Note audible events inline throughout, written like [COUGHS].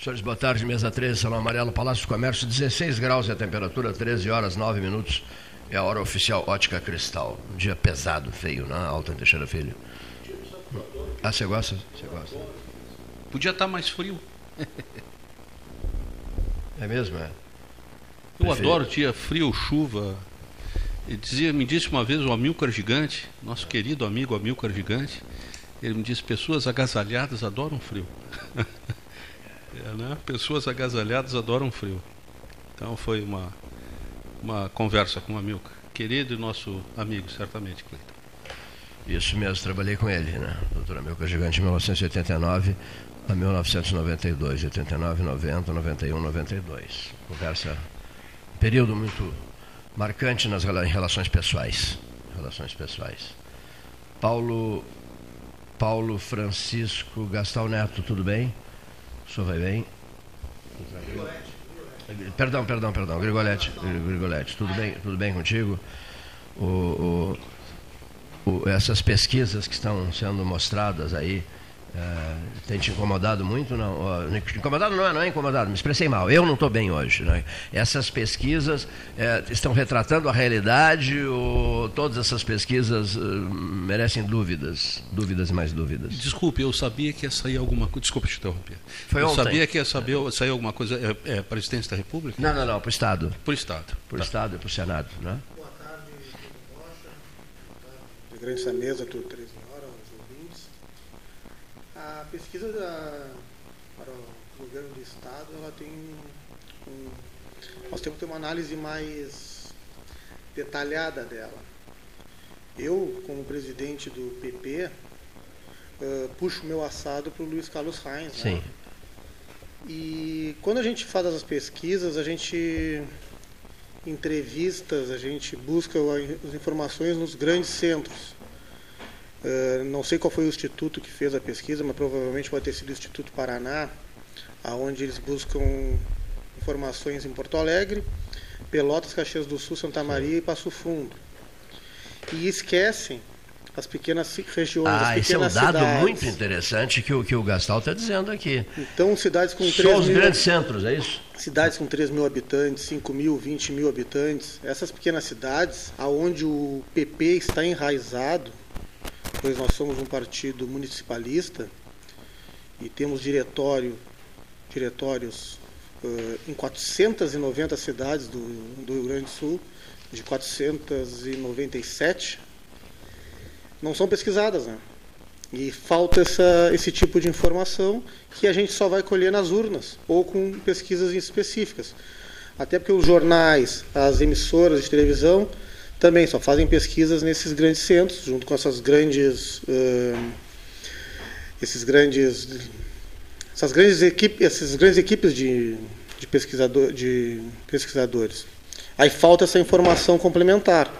Senhores, boa tarde, mesa 13, Salão Amarelo, Palácio do Comércio, 16 graus é a temperatura, 13 horas 9 minutos. É a hora oficial Ótica Cristal. Um dia pesado, feio, né? Alta Teixeira Filho. Ah, você gosta? Você gosta? Podia estar mais frio. É mesmo, é? Eu Prefiro. adoro dia frio, chuva. Ele dizia, me disse uma vez o Amilcar Gigante, nosso querido amigo Amilcar Gigante, ele me disse, pessoas agasalhadas adoram frio. [LAUGHS] Né? Pessoas agasalhadas adoram frio. Então foi uma, uma conversa com o Amilcar. Querido e nosso amigo, certamente, Cleiton. Isso mesmo, trabalhei com ele, né? Doutor Amilcar Gigante, de 1989 a 1992, 89, 90, 91, 92. Conversa, período muito marcante nas em relações pessoais. Relações pessoais. Paulo, Paulo Francisco Gastal Neto, tudo bem? O senhor vai bem? Perdão, perdão, perdão. Grigolete, Grigolete, tudo bem, tudo bem contigo? O, o- o- essas pesquisas que estão sendo mostradas aí, eh, tem te incomodado muito? Não, Ó, incomodado não é, não é incomodado, me expressei mal. Eu não estou bem hoje. né? Essas pesquisas eh, estão retratando a realidade ou todas essas pesquisas eh, merecem dúvidas? Dúvidas e mais dúvidas. Desculpe, eu sabia que ia sair alguma coisa. Desculpe te interromper. Foi eu ontem. sabia que ia saber, sair alguma coisa. É, é presidência da República? Não, não, não, para o Estado. Por Estado. Para o Tá. Estado e para o Senado. Né? Boa tarde, Rocha. Boa tarde, essa mesa, tudo 13 horas, os ouvintes. A pesquisa da, para o governo do Estado, ela tem um, nós temos que ter uma análise mais detalhada dela. Eu, como presidente do PP, eh, puxo meu assado para o Luiz Carlos Reins. né? Sim. E quando a gente faz as pesquisas, a gente entrevistas, a gente busca as informações nos grandes centros. Eh, não sei qual foi o instituto que fez a pesquisa, mas provavelmente pode ter sido o Instituto Paraná, aonde eles buscam informações em Porto Alegre, Pelotas, Caxias do Sul, Santa Maria e Passo Fundo. E esquecem as pequenas regiões, Ah, as esse é um pequenas dado cidades. muito interessante que o, que o Gastal está dizendo aqui. Então, cidades com Só 3 os mil... grandes centros, é isso? cidades com 3 mil habitantes, 5 mil, 20 mil habitantes, essas pequenas cidades, aonde o PP está enraizado, pois nós somos um partido municipalista e temos diretório, diretórios eh, em 490 cidades do, do Rio Grande do Sul, de 497, não são pesquisadas, né? E falta essa, esse tipo de informação que a gente só vai colher nas urnas ou com pesquisas específicas. Até porque os jornais, as emissoras de televisão também só fazem pesquisas nesses grandes centros, junto com essas grandes, eh, esses grandes, essas grandes equipes, essas grandes equipes de, de, pesquisador, de pesquisadores. Aí falta essa informação complementar.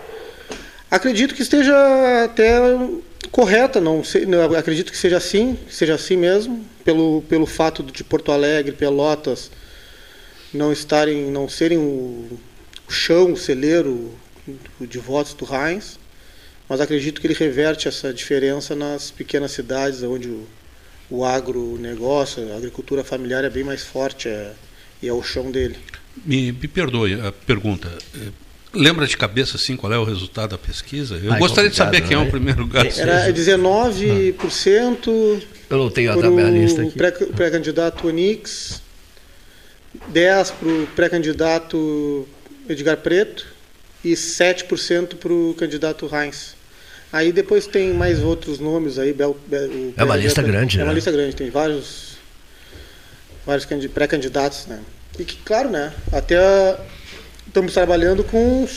Acredito que esteja até correta, não sei, não, acredito que seja assim, que seja assim mesmo, pelo, pelo fato de Porto Alegre, Pelotas não estarem, não serem o, o chão, o celeiro de votos do Heinz, mas acredito que ele reverte essa diferença nas pequenas cidades onde o, o agronegócio, a agricultura familiar é bem mais forte é, e é o chão dele. Me, me perdoe a pergunta. Eh, Lembra de cabeça assim qual é o resultado da pesquisa? Eu Ah, é gostaria de saber quem é né? o primeiro lugar. É, Era 19% Eu não tenho a para tabelista o aqui. pré- pré-candidato Onix, 10% para o pré-candidato Edgar Preto e 7% para o candidato Heinz. Aí depois tem mais outros nomes aí. Bel, Bel- É uma lista grande, É uma né? lista grande, tem vários, vários candi- pré-candidatos, né? E que, claro, né? Até estamos trabalhando com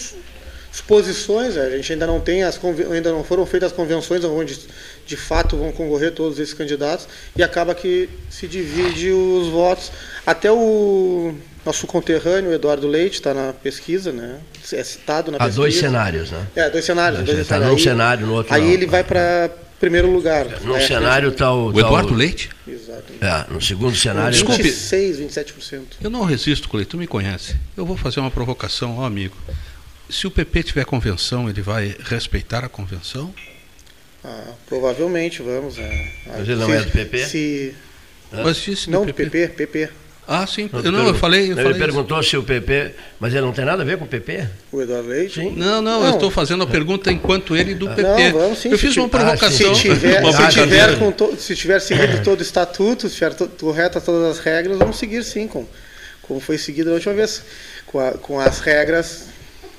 suposições, né? a gente ainda não tem as ainda não foram feitas as convenções onde de fato vão concorrer todos esses candidatos e acaba que se divide os votos. Até o nosso conterrâneo Eduardo Leite está na pesquisa, né? É citado na Há pesquisa. dois cenários, né? É, dois cenários. Dois dois cenários. cenários. Num Aí- cenário, no outro Aí não. ele vai para primeiro lugar. Num É, cenário está o. O tá Eduardo Leite? Exato. É, no segundo cenário. Desculpe. 26, 27%. Eu não resisto, Cleiton, tu me conhece. Eu vou fazer uma provocação, ó amigo. Se o PP tiver convenção, ele vai respeitar a convenção? Ah, provavelmente, vamos. É. Mas ele não é do PP? Se? Mas disse do não, do PP. PP, PP. Ah, sim. Eu, não, eu falei. Eu ele falei perguntou isso. se o PP. Mas ele não tem nada a ver com o PP? O Eduardo Leite? Sim. Não, não, não, eu estou fazendo a pergunta enquanto ele do PP. Não, vamos sim. Eu fiz uma provocação. se tiver, uma se, tiver com to, se tiver seguido todo o estatuto, se tiver correto todas as regras, vamos seguir sim, com, como foi seguido a última vez, com, a, com as regras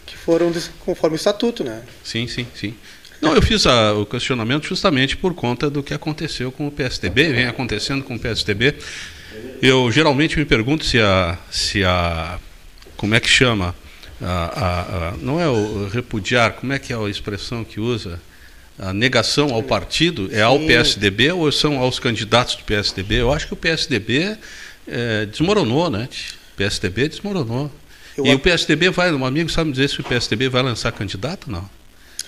que foram conforme o estatuto, né? Sim, sim, sim. Não, eu fiz a, o questionamento justamente por conta do que aconteceu com o PSDB, vem acontecendo com o PSDB. Eu geralmente me pergunto se a, se a como é que chama, a, a, a, não é o repudiar, como é que é a expressão que usa? A negação ao partido é ao PSDB ou são aos candidatos do PSDB? Eu acho que o PSDB é, desmoronou, né? O PSDB desmoronou. Eu e o PSDB vai, um amigo sabe me dizer se o PSDB vai lançar candidato? Não.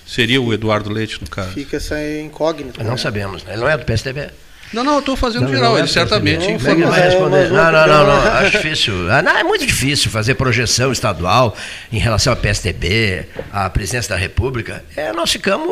Seria o Eduardo Leite, no caso. Fica essa incógnita. Não né? sabemos, né? ele não é do PSDB. Não, não, eu estou fazendo não, geral, não é ele certamente não. Vai responder. Não, não, não, não, acho difícil. Ah, não, é muito difícil fazer projeção estadual em relação ao PSDB, à presidência da República. É, nós ficamos,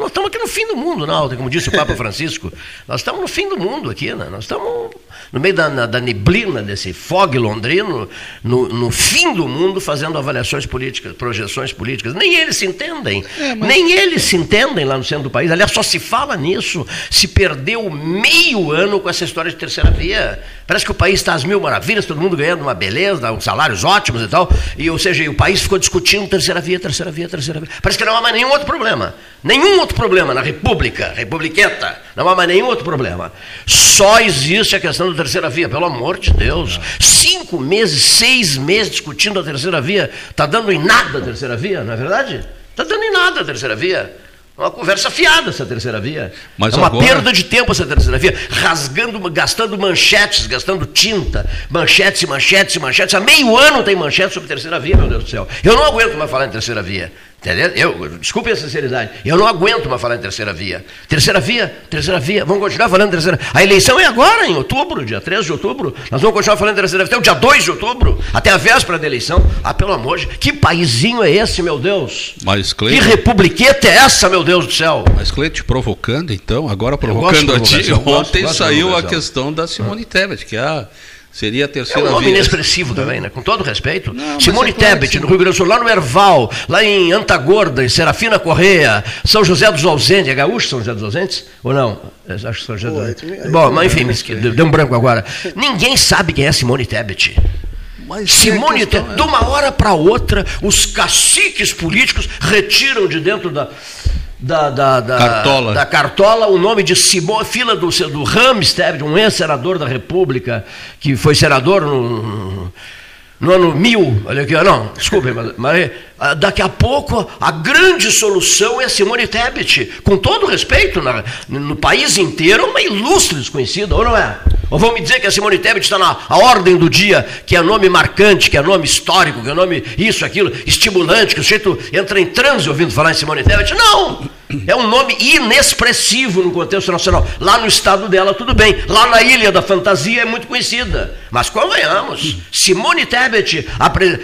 nós estamos aqui no fim do mundo, não, como disse o Papa [LAUGHS] Francisco. Nós estamos no fim do mundo aqui, né? Nós estamos no meio da, da neblina desse fog londrino, no, no fim do mundo, fazendo avaliações políticas, projeções políticas. Nem eles se entendem. É, mas... Nem eles se entendem lá no centro do país. Aliás, só se fala nisso. Se perdeu meio ano com essa história de terceira via. Parece que o país está às mil maravilhas, todo mundo ganhando uma beleza, uns salários ótimos e tal. E, ou seja, o país ficou discutindo terceira via, terceira via, terceira via. Parece que não há mais nenhum outro problema. Nenhum outro problema na República, Republiqueta. Não há mais nenhum outro problema. Só existe a questão da terceira via, pelo amor de Deus. Cinco meses, seis meses discutindo a terceira via. Está dando em nada a terceira via, não é verdade? Está dando em nada a terceira via. É uma conversa fiada essa terceira via. Mas é uma agora... perda de tempo essa terceira via. Rasgando, gastando manchetes, gastando tinta. Manchetes, manchetes, manchetes. Há meio ano tem manchetes sobre terceira via, meu Deus do céu. Eu não aguento mais falar em terceira via. Entendeu? Eu, desculpe a sinceridade, eu não aguento mais falar em terceira via. Terceira via, terceira via, vamos continuar falando em terceira A eleição é agora, em outubro, dia 13 de outubro. Nós vamos continuar falando em terceira via até o dia 2 de outubro, até a véspera da eleição. Ah, pelo amor de Deus, que paizinho é esse, meu Deus? Mas, Cleide, que republiqueta é essa, meu Deus do céu? Mas, Cleide, provocando então, agora provocando a ti, ontem gosto, saiu a questão da Simone Tebet, que é a Seria a terceira via. É um nome via. inexpressivo também, né? Com todo respeito. Não, Simone é Tebet, no Rio Grande do Sul, lá no Erval, lá em Antagorda, em Serafina Correia, São José dos Ausentes. É gaúcho São José dos Ausentes? Ou não? Acho que São José dos Ausentes. Bom, mas enfim, deu um branco agora. Ninguém sabe quem é Simone Tebet. Mas Simone, Tebet, de uma hora para outra, os caciques políticos retiram de dentro da, da, da, da, Cartola. da Cartola o nome de Simone, fila do, do Ramstead, um ex-senador da República, que foi senador no, no ano mil, olha aqui, não, desculpe, mas, mas ah, daqui a pouco a grande solução é Simone Tebet, com todo respeito, na, no país inteiro, uma ilustre desconhecida, ou não é? Ou vão me dizer que a Simone Tebet está na ordem do dia, que é nome marcante, que é nome histórico, que é nome isso, aquilo, estimulante, que o sujeito entra em transe ouvindo falar em Simone Tebet? Não! É um nome inexpressivo no contexto nacional. Lá no estado dela, tudo bem. Lá na Ilha da Fantasia é muito conhecida. Mas convenhamos, Simone Tebet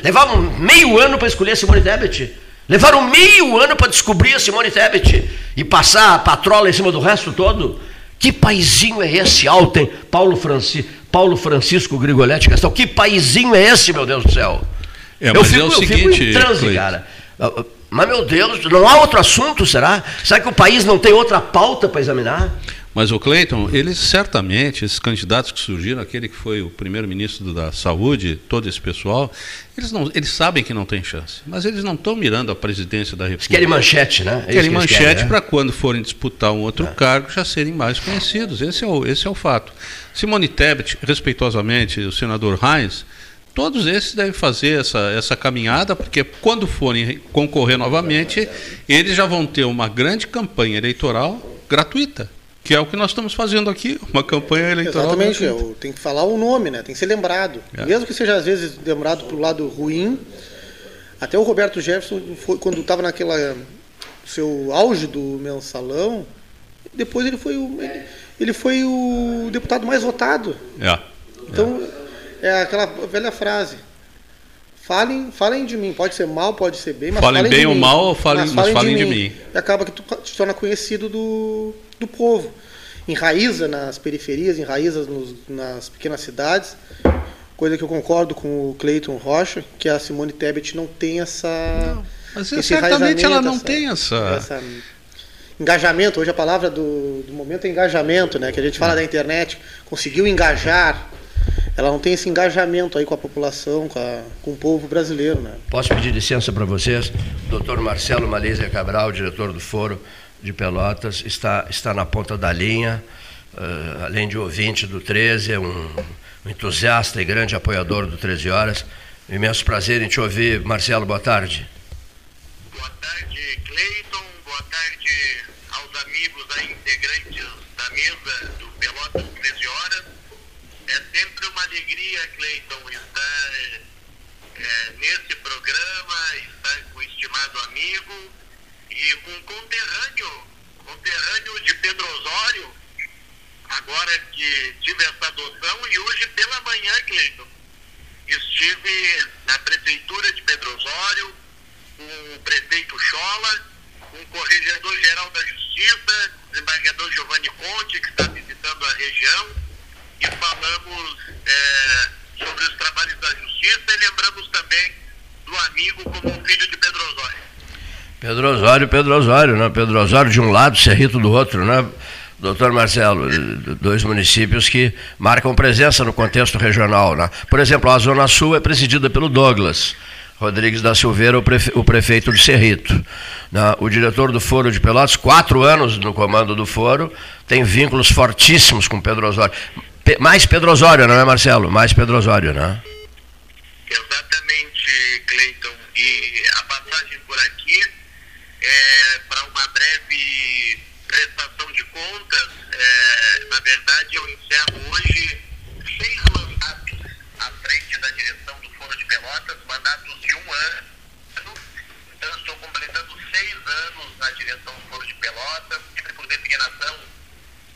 levava meio ano para escolher Simone Tebet. Levaram meio ano para descobrir a Simone Tebet e passar a patrola em cima do resto todo. Que paizinho é esse, Alten, Paulo, Franci, Paulo Francisco Grigoletti Castelo? Que paizinho é esse, meu Deus do céu? É, eu, fico, é eu seguinte, fico em transe, cara. Mas, meu Deus, não há outro assunto, será? Será que o país não tem outra pauta para examinar? Mas o Cleiton, eles certamente, esses candidatos que surgiram, aquele que foi o primeiro-ministro da Saúde, todo esse pessoal, eles, não, eles sabem que não tem chance. Mas eles não estão mirando a presidência da República. Eles querem manchete, né? É querem que manchete querem, né? para quando forem disputar um outro é. cargo já serem mais conhecidos. Esse é o, esse é o fato. Simone Tebet, respeitosamente, o senador Reins, todos esses devem fazer essa, essa caminhada, porque quando forem concorrer novamente, eles já vão ter uma grande campanha eleitoral gratuita. Que é o que nós estamos fazendo aqui, uma campanha eleitoral. Exatamente, eu, tem que falar o nome, né? tem que ser lembrado. É. Mesmo que seja às vezes lembrado para o lado ruim. Até o Roberto Jefferson, foi, quando estava naquela seu auge do mensalão, depois ele foi o, ele, ele foi o deputado mais votado. É. Então, é. é aquela velha frase. Falem, falem de mim. Pode ser mal, pode ser bem, mas falem, falem bem ou mal, mas falem, mas falem, mas falem de, de, mim. mim. E acaba que tu te torna conhecido do, do povo. Enraiza nas periferias, enraiza nos, nas pequenas cidades. coisa que eu concordo com o Cleiton Rocha, que a Simone Tebet não tem essa. Não, mas certamente ela não essa, tem essa... essa. Engajamento, hoje a palavra do, do momento é engajamento, né? Que a gente fala é. da internet, conseguiu engajar. Ela não tem esse engajamento aí com a população, com, a, com o povo brasileiro, né? Posso pedir licença para vocês? Doutor Marcelo Malísia Cabral, diretor do Foro de Pelotas, está, está na ponta da linha, uh, além de ouvinte do 13, é um um entusiasta e grande apoiador do 13 Horas. Imenso prazer em te ouvir. Marcelo, boa tarde. Boa tarde, Cleiton. Boa tarde aos amigos aí, integrantes da mesa do Pelotas 13 Horas. É sempre uma alegria, Cleiton, estar é, nesse programa, estar com o estimado amigo e com conterrâneo, conterrâneo de Pedro Osório, agora que tive essa adoção e hoje pela manhã, Cleiton, estive na prefeitura de Pedro Osório, com o prefeito Chola, com o corregedor-geral da Justiça, desembargador Giovanni Conte, que está visitando a região, falamos é, sobre os trabalhos da Justiça e lembramos também do amigo como um filho de Pedro Osório. Pedro Osório, Pedro Osório, né? Pedro Osório de um lado, Cerrito do outro, né? Doutor Marcelo, dois municípios que marcam presença no contexto regional. Né? Por exemplo, a Zona Sul é presidida pelo Douglas Rodrigues da Silveira, o prefeito de Cerrito. Né? O diretor do Foro de Pelotas, quatro anos no comando do Foro, tem vínculos fortíssimos com Pedro Osório. Mais Pedro Osório, não é, Marcelo? Mais Pedro Osório, né? Exatamente, Cleiton. E a passagem por aqui é para uma breve prestação de contas, é, na verdade, eu encerro hoje seis mandatos à frente da direção do Foro de Pelotas, mandatos de um ano. Então, estou completando seis anos na direção do Foro de Pelotas, sempre por designação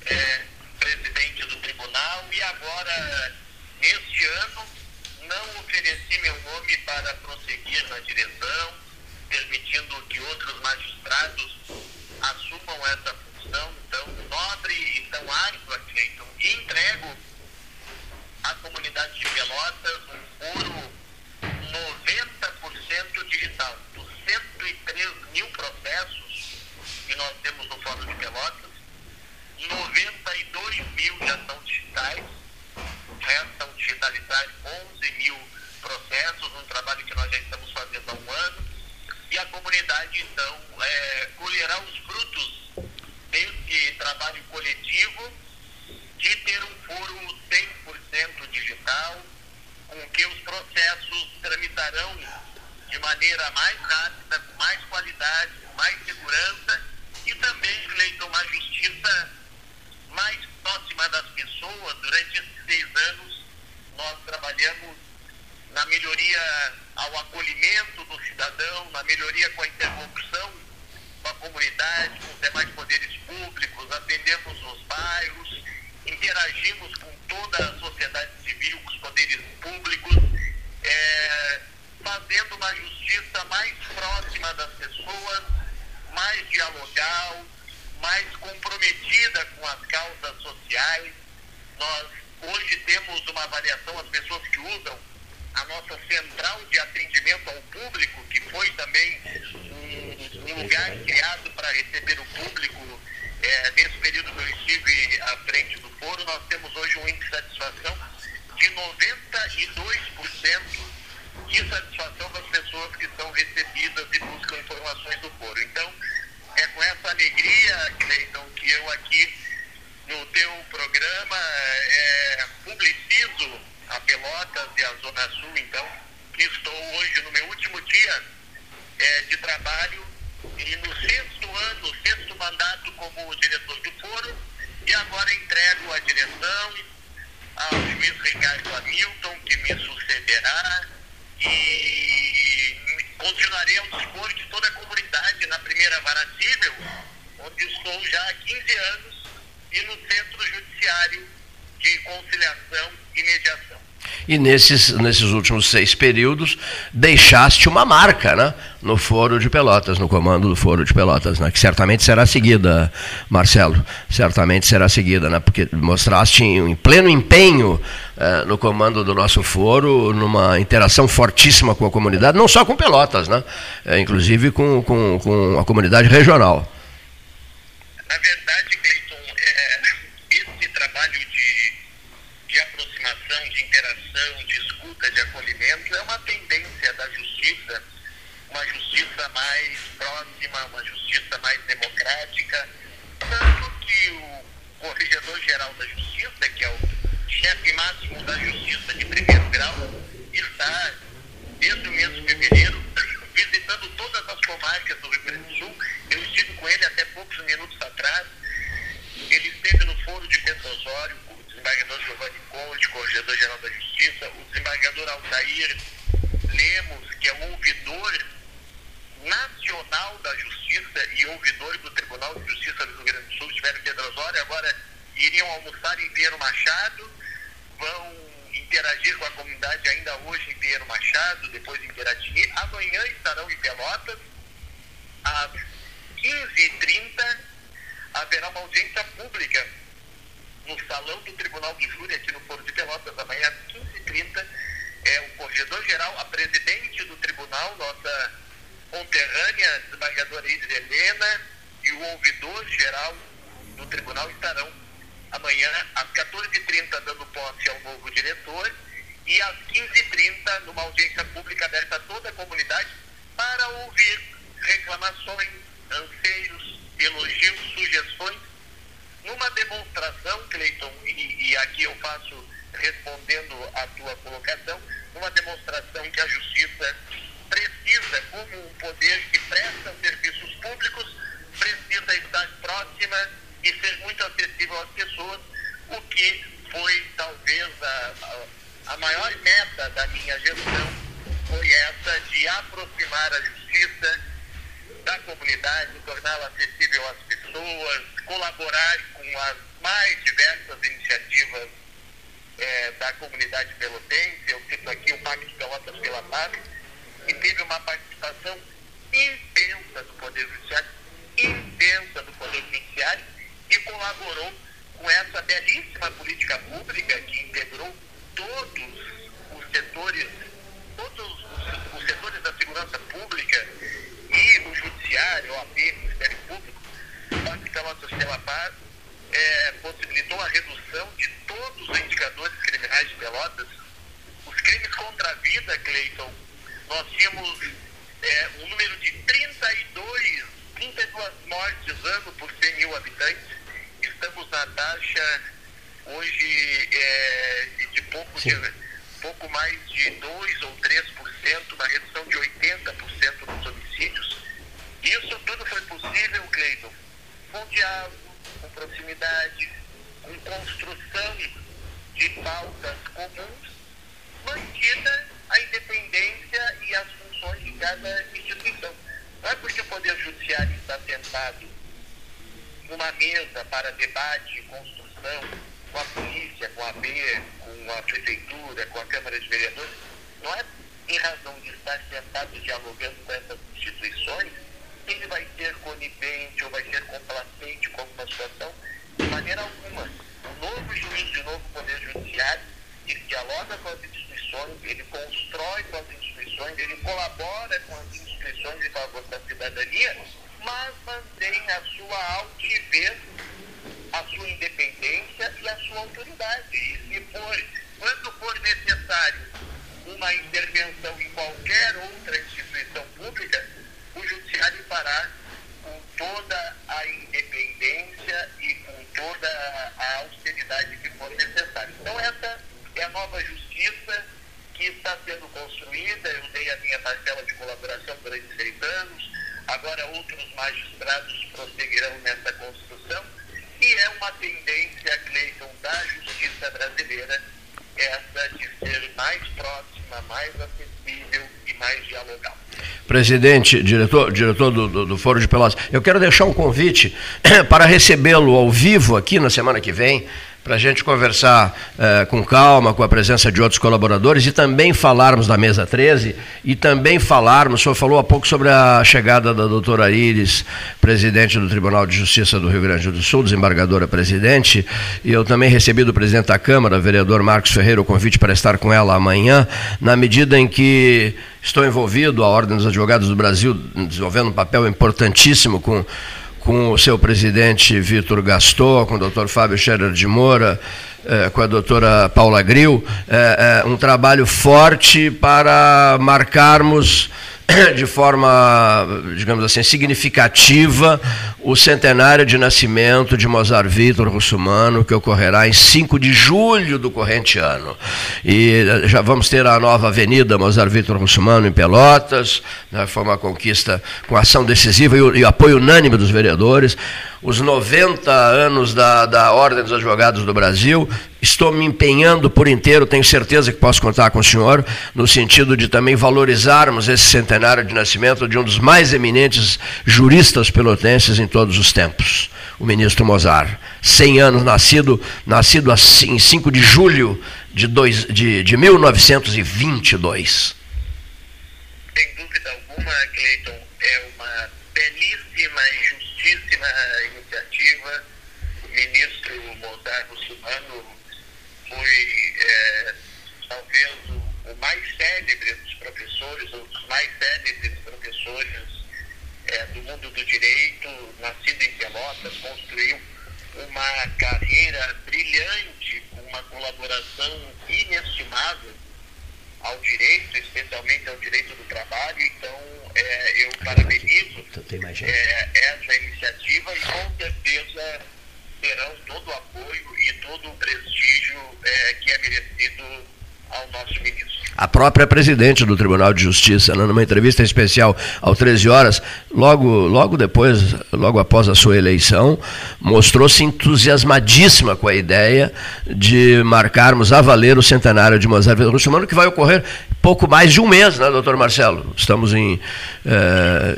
é, tribunal, e agora, neste ano, não ofereci meu nome para prosseguir na direção, permitindo que outros magistrados assumam essa função tão nobre e tão árdua, Cleiton, e entrego à comunidade de Pelotas um foro 90% digital. Dos 103 mil processos que nós temos no Fórum de Pelotas, 92 mil já são digitais, restam digitalizar 11 mil processos, um trabalho que nós já estamos fazendo há um ano, e a comunidade, então, é, colherá os frutos desse trabalho coletivo de ter um foro 100% digital, com que os processos tramitarão de maneira mais rápida, com mais qualidade, com mais segurança e também, Cleiton, uma justiça mais próxima das pessoas. Durante esses seis anos, nós trabalhamos na melhoria ao acolhimento do cidadão, na melhoria com a interlocução com a comunidade, com os demais poderes públicos, atendemos nos bairros, interagimos com toda a sociedade civil, com os poderes públicos, é, fazendo uma justiça mais próxima das pessoas, mais dialogal, mais comprometida com as causas sociais. Nós hoje temos uma avaliação, as pessoas que usam a nossa central de atendimento ao público, que foi também um, um lugar criado para receber o público. É, nesse período que eu estive à frente do foro, nós temos hoje um índice de satisfação de 92% de satisfação das pessoas que são recebidas e buscam informações do foro. Então, é com essa alegria, Cleiton, que eu aqui no teu programa é, publicizo a Pelotas e a Zona Sul, então, que estou hoje no meu último dia é, de trabalho e no sexto ano, sexto mandato como diretor do foro, e agora entrego a direção ao juiz Ricardo Hamilton, que me sucederá, e continuarei ao dispor de toda a comunidade na primeira vara civil, onde estou já há 15 anos, e no centro judiciário de conciliação e mediação. e nesses, nesses últimos seis períodos deixaste uma marca né, no Foro de Pelotas, no comando do Foro de Pelotas, né, que certamente será seguida, Marcelo, certamente será seguida, né, porque mostraste em pleno empenho eh, no comando do nosso foro, numa interação fortíssima com a comunidade, não só com Pelotas, né, eh, inclusive com, com, com a comunidade regional. Na verdade, mais próxima, uma justiça mais democrática. Tanto que o Corregedor-Geral da Justiça, que é o chefe máximo da Justiça de primeiro grau, está, desde o mês de fevereiro, [COUGHS] visitando todas as comarcas do Rio Grande do Sul. Eu estive com ele até poucos minutos atrás. Ele esteve no Foro de Pedro Osório, o desembargador Giovanni Conde, Corregedor-Geral da Justiça, o desembargador Altair Lemos, que é o ouvidor Nacional da Justiça e ouvidores do Tribunal de Justiça do Rio Grande do Sul estiveram em Pedro Osório, agora iriam almoçar em Pinheiro Machado, vão interagir com a comunidade ainda hoje em Pinheiro Machado, depois em Piratini. Amanhã estarão em Pelotas, às 15h30, haverá uma audiência pública no salão do Tribunal de Júri, aqui no Foro de Pelotas, amanhã às 15h30. É o corregedor-geral, a presidente do tribunal, nossa conterrânea desembargadora Isis Helena e o ouvidor-geral do tribunal estarão amanhã às 14h30 dando posse ao novo diretor e às 15h30 numa audiência pública aberta a toda a comunidade para ouvir reclamações, anseios, elogios, sugestões. Numa demonstração, Cleiton, e, e aqui eu faço respondendo à tua colocação, numa demonstração que a justiça precisa, como um poder que presta serviços públicos, precisa estar próxima e ser muito acessível às pessoas, o que foi talvez a, a, maior meta da minha gestão, foi essa de aproximar a justiça da comunidade, torná-la acessível às pessoas, colaborar com as mais diversas iniciativas é, da comunidade pelotense. Eu cito aqui o Pacto Pelotas pela Paz, que teve uma participação intensa do Poder Judiciário, intensa do Poder Judiciário, e colaborou com essa belíssima política pública que integrou todos os setores, todos os, setores da segurança pública e o Judiciário, OAB, Ministério Público, Pelotas pela Paz, é, possibilitou a redução de todos os indicadores criminais de Pelotas. Os crimes contra a vida, Cleiton, nós tínhamos é, um número de 32, 32 mortes ano por 100 mil habitantes. Estamos na taxa hoje é, de pouco, de, pouco mais de 2 ou 3%, uma redução de 80% dos homicídios. Isso tudo foi possível, Cleiton, com diálogo, com proximidade, com construção de pautas comuns, mantida a independência e as funções de cada instituição. Não é porque o Poder Judiciário está sentado numa mesa para debate e construção com a polícia, com a B, com a prefeitura, com a Câmara de Vereadores, não é em razão de estar sentado dialogando com essas instituições que ele vai ser conivente ou vai ser complacente com alguma situação, de maneira alguma. O novo juiz o novo Poder Judiciário, ele dialoga com as instituições, ele constrói com as instituições, ele colabora com as instituições em favor da cidadania, mas mantém a sua altivez, a sua independência e a sua autoridade. E se for, quando for necessário uma intervenção em qualquer outra instituição pública, o judiciário fará com toda a independência e com toda a austeridade que for necessária. Então essa é a nova justiça que está sendo construída. Eu dei a minha parcela de colaboração durante seis anos. Agora outros magistrados prosseguirão nessa construção. E é uma tendência, Cleiton, da justiça brasileira, essa de ser mais próxima, mais acessível e mais dialogal. Presidente, diretor, diretor do, do, do Foro de Pelotas, eu quero deixar um convite [CLEARS THROAT] para recebê-lo ao vivo aqui na semana que vem para a gente conversar uh, com calma, com a presença de outros colaboradores e também falarmos da mesa 13 e também falarmos, o senhor falou há pouco sobre a chegada da doutora Iris, presidente do Tribunal de Justiça do Rio Grande do Sul, desembargadora presidente, e eu também recebi do presidente da Câmara, vereador Marcos Ferreira, o convite para estar com ela amanhã, na medida em que estou envolvido, a Ordem dos Advogados do Brasil, desenvolvendo um papel importantíssimo com com o seu presidente Vitor Gaston, com o doutor Fábio Scherer de Moura, eh, com a doutora Paula Gril, eh, eh, um trabalho forte para marcarmos [CLEARS THROAT] de forma, digamos assim, significativa o centenário de nascimento de Mozart Vitor Russumano, que ocorrerá em 5 de julho do corrente ano. E eh, já vamos ter a nova avenida Mozart Vitor Russumano em Pelotas, né, foi uma conquista com ação decisiva e e apoio unânime dos vereadores os 90 anos da, da Ordem dos Advogados do Brasil. Estou me empenhando por inteiro, tenho certeza que posso contar com o senhor, no sentido de também valorizarmos esse centenário de nascimento de um dos mais eminentes juristas pelotenses em todos os tempos, o ministro Mozart. 100 anos, nascido, nascido assim, em 5 de julho de, dois, de, de 1922. Sem dúvida alguma, Cleiton, é uma belíssima justíssima iniciativa. O ministro Mozart Russumano foi é, talvez o, o, mais célebre dos professores, ou dos mais célebres professores é, do mundo do direito, nascido em Pelotas, construiu uma carreira brilhante, com uma colaboração inestimável ao direito, especialmente ao direito do trabalho. Então, é, eu parabenizo é, essa iniciativa e com certeza terão todo o apoio e todo o prestígio é, que é merecido ao nosso ministro a própria presidente do Tribunal de Justiça, né, numa entrevista especial ao 13 horas, logo, logo depois, logo após a sua eleição, mostrou-se entusiasmadíssima com a ideia de marcarmos a valer o centenário de Mozart Russomano, que vai ocorrer pouco mais de um mês, né, doutor Marcelo? Estamos em. É,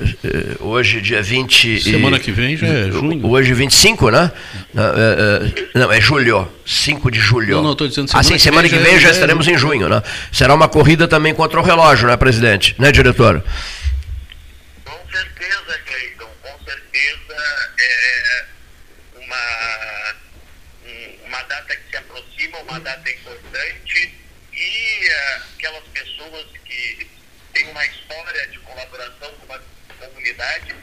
hoje, dia 20. Semana e, que vem já é junho. Hoje, 25, né? É, não, é julho. 5 de julho. Não, não, estou dizendo semana Ah, sim, semana que vem, que vem já, já estaremos é... em junho, né? Será uma corrida também contra o relógio, né, presidente? Né, diretor? Com certeza, Cleiton. Com certeza é uma, uma data que se aproxima, uma data importante e aquelas pessoas que têm uma história de colaboração com a comunidade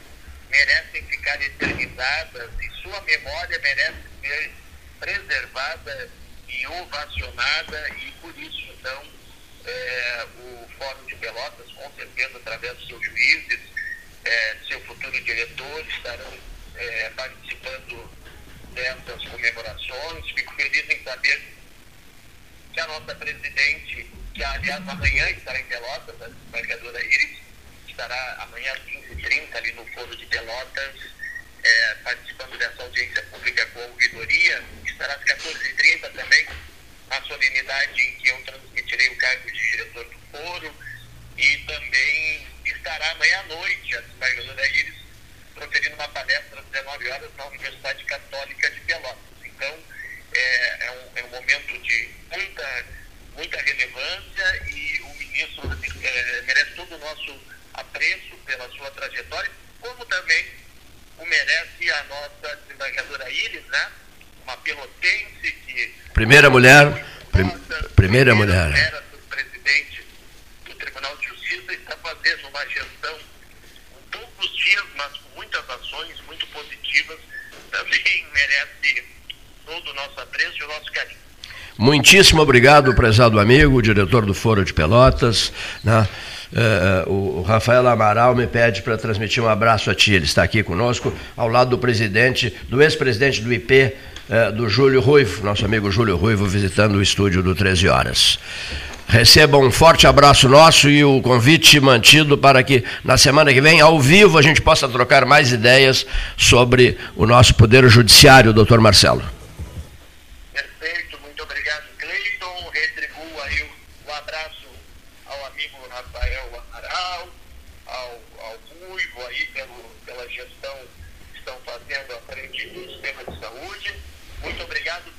merecem ficar eternizadas e sua memória merece ser preservada e ovacionada e por isso então é, o Fórum de Pelotas, com certeza através dos seus juízes, é, seu futuro diretor estarão é, participando dessas comemorações. Fico feliz em saber que a nossa presidente, que aliás amanhã estará em Pelotas, a desembargadora Iris, estará amanhã às 15h30 ali no Foro de Pelotas, é, participando dessa audiência pública com a ouvidoria, estará às 14h30 também, na solenidade em que eu transmitirei o cargo de diretor do foro, e também estará amanhã à noite a desembargadora Iris proferindo uma palestra às 19 horas na Universidade Católica de Pelotas. Então, é, é, um, é um momento de muita, muita relevância e o ministro é, merece todo o nosso apreço pela sua trajetória, como também o merece a nossa desembargadora Iris, né? uma pelotense que. Primeira mulher. Prim, primeira mulher. Era presidente do Tribunal de Justiça está fazendo uma gestão com poucos dias, mas com muitas ações muito positivas. Também [LAUGHS] merece todo o nosso apreço e o nosso carinho. Muitíssimo obrigado, prezado amigo, diretor do Foro de Pelotas. Né? Uh, o Rafael Amaral me pede para transmitir um abraço a ti. Ele está aqui conosco, ao lado do presidente, do ex-presidente do IP, uh, do Júlio Ruivo, nosso amigo Júlio Ruivo, visitando o estúdio do 13 Horas. Receba um forte abraço nosso e o convite mantido para que na semana que vem, ao vivo, a gente possa trocar mais ideias sobre o nosso Poder Judiciário, doutor Marcelo. Muito obrigado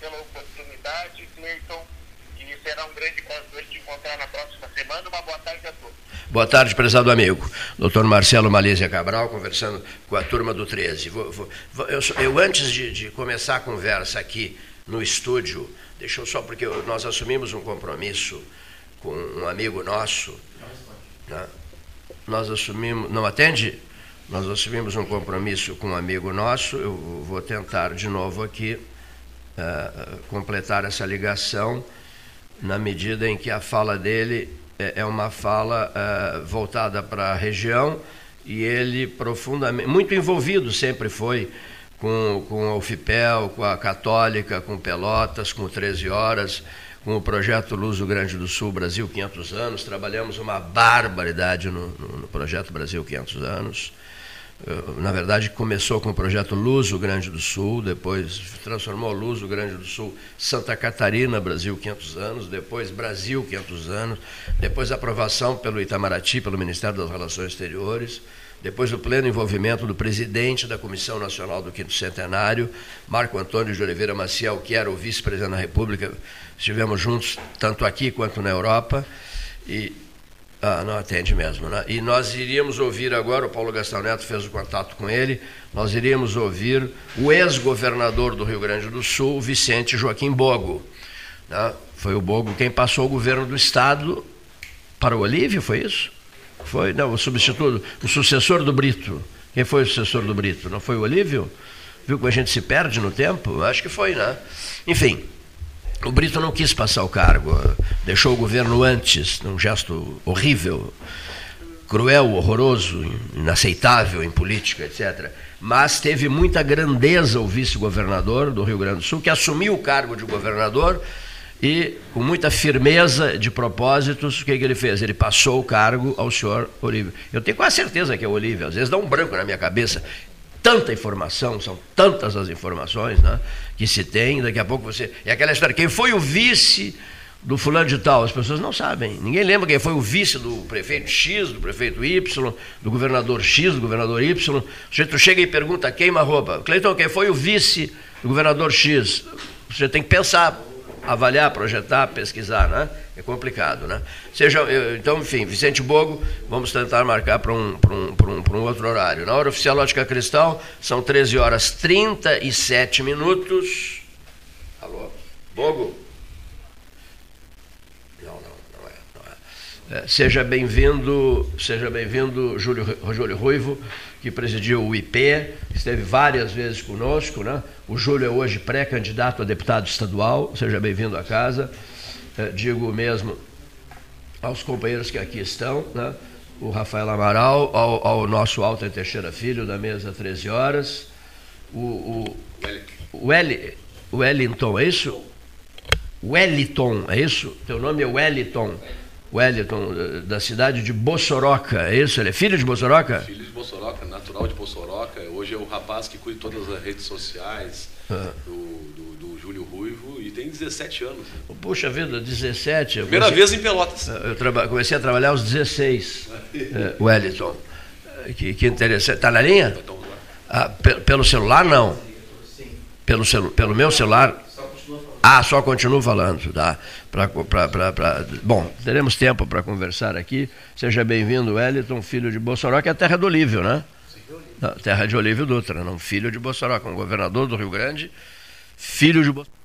pela oportunidade, Cleiton, e será um grande prazer te encontrar na próxima semana. Uma boa tarde a todos. Boa tarde, prezado amigo. Doutor Marcelo Malésia Cabral, conversando com a turma do 13. Vou, vou, eu, eu, antes de, de, começar a conversa aqui no estúdio, deixa eu só, porque nós assumimos um compromisso com um amigo nosso. Né? Nós assumimos. Não atende? Nós assumimos um compromisso com um amigo nosso. Eu vou tentar de novo aqui uh, completar essa ligação, na medida em que a fala dele é, é uma fala uh, voltada para a região e ele profundamente, muito envolvido sempre foi com, com a UFIPEL, com a Católica, com Pelotas, com 13 Horas, com o projeto Luz do Grande do Sul Brasil 500 anos. Trabalhamos uma barbaridade no, no, no projeto Brasil 500 anos. Eh, na verdade, começou com o projeto Luz do Grande do Sul, depois transformou Luz do Grande do Sul Santa Catarina, Brasil 500 anos, depois Brasil 500 anos, depois aprovação pelo Itamaraty, pelo Ministério das Relações Exteriores, depois o pleno envolvimento do presidente da Comissão Nacional do Quinto Centenário, Marco Antônio de Oliveira Maciel, que era o vice-presidente da República, estivemos juntos tanto aqui quanto na Europa, e ah, não atende mesmo. Né? E nós iríamos ouvir agora, o Paulo Gastão Neto fez o contato com ele, nós iríamos ouvir o ex-governador do Rio Grande do Sul, Vicente Joaquim Bogo. Né? Foi o Bogo quem passou o governo do Estado para o Olívio, foi isso? Foi, não, o substituto, o sucessor do Brito. Quem foi o sucessor do Brito? Não foi o Olívio? Viu como a gente se perde no tempo? Acho que foi, né? Enfim, o Brito não quis passar o cargo, deixou o governo antes, num gesto horrível, cruel, horroroso, inaceitável em política, etc. Mas teve muita grandeza o vice-governador do Rio Grande do Sul, que assumiu o cargo de governador e, com muita firmeza de propósitos, o que, que ele fez? Ele passou o cargo ao senhor Olívio. Eu tenho quase certeza que é o Olívio, às vezes dá um branco na minha cabeça tanta informação, são tantas as informações né, que se tem, daqui a pouco você. É aquela história, quem foi o vice do fulano de tal? As pessoas não sabem. Ninguém lembra quem foi o vice do prefeito X, do prefeito Y, do governador X, do governador Y. O sujeito chega e pergunta, queima a roupa. Cleiton, quem foi o vice do governador X? Você tem que pensar avaliar, projetar, pesquisar, né? É complicado, né? Seja, então, enfim, Vicente Bogo, vamos tentar marcar para um, um, um, um outro horário. Na hora oficial Ótica Cristal, são 13 horas 37 minutos. Alô? Bogo? Não, não, não é. Não é. é seja bem-vindo, seja bem-vindo, Júlio, Júlio Ruivo que presidiu o IP, esteve várias vezes conosco. Né? O Júlio é hoje pré-candidato a deputado estadual, seja bem-vindo à casa. É, digo mesmo aos companheiros que aqui estão, né? o Rafael Amaral, ao, ao nosso Alter Teixeira Filho, da mesa 13 horas, o, o, o, o Wellington, é isso? Wellington, é isso? Teu nome é Wellington. Wellington, eh, da cidade de Bossoroca, é isso? Ele é filho de Bossoroca? Filho de Bossoroca, natural de Bossoroca. Hoje é o rapaz que cuida de todas as redes sociais ah. do, do, do, Júlio Ruivo e tem 17 anos. Puxa vida, 17. Primeira comecei, vez em Pelotas. Eh, eu comecei a trabalhar aos 16, é, [LAUGHS] Wellington. Que, que interessante. Está na linha? Ah, pelo celular, não. Pelo, celu, pelo meu celular, ah, só continuo falando, tá? Pra, pra, pra, pra... Bom, teremos tempo para conversar aqui. Seja bem-vindo, Wellington, filho de Bolsonaro, que é a terra do Olívio, né? Não, terra de Olívio Dutra, não filho de Bolsonaro, um governador do Rio Grande, filho de Bolsonaro.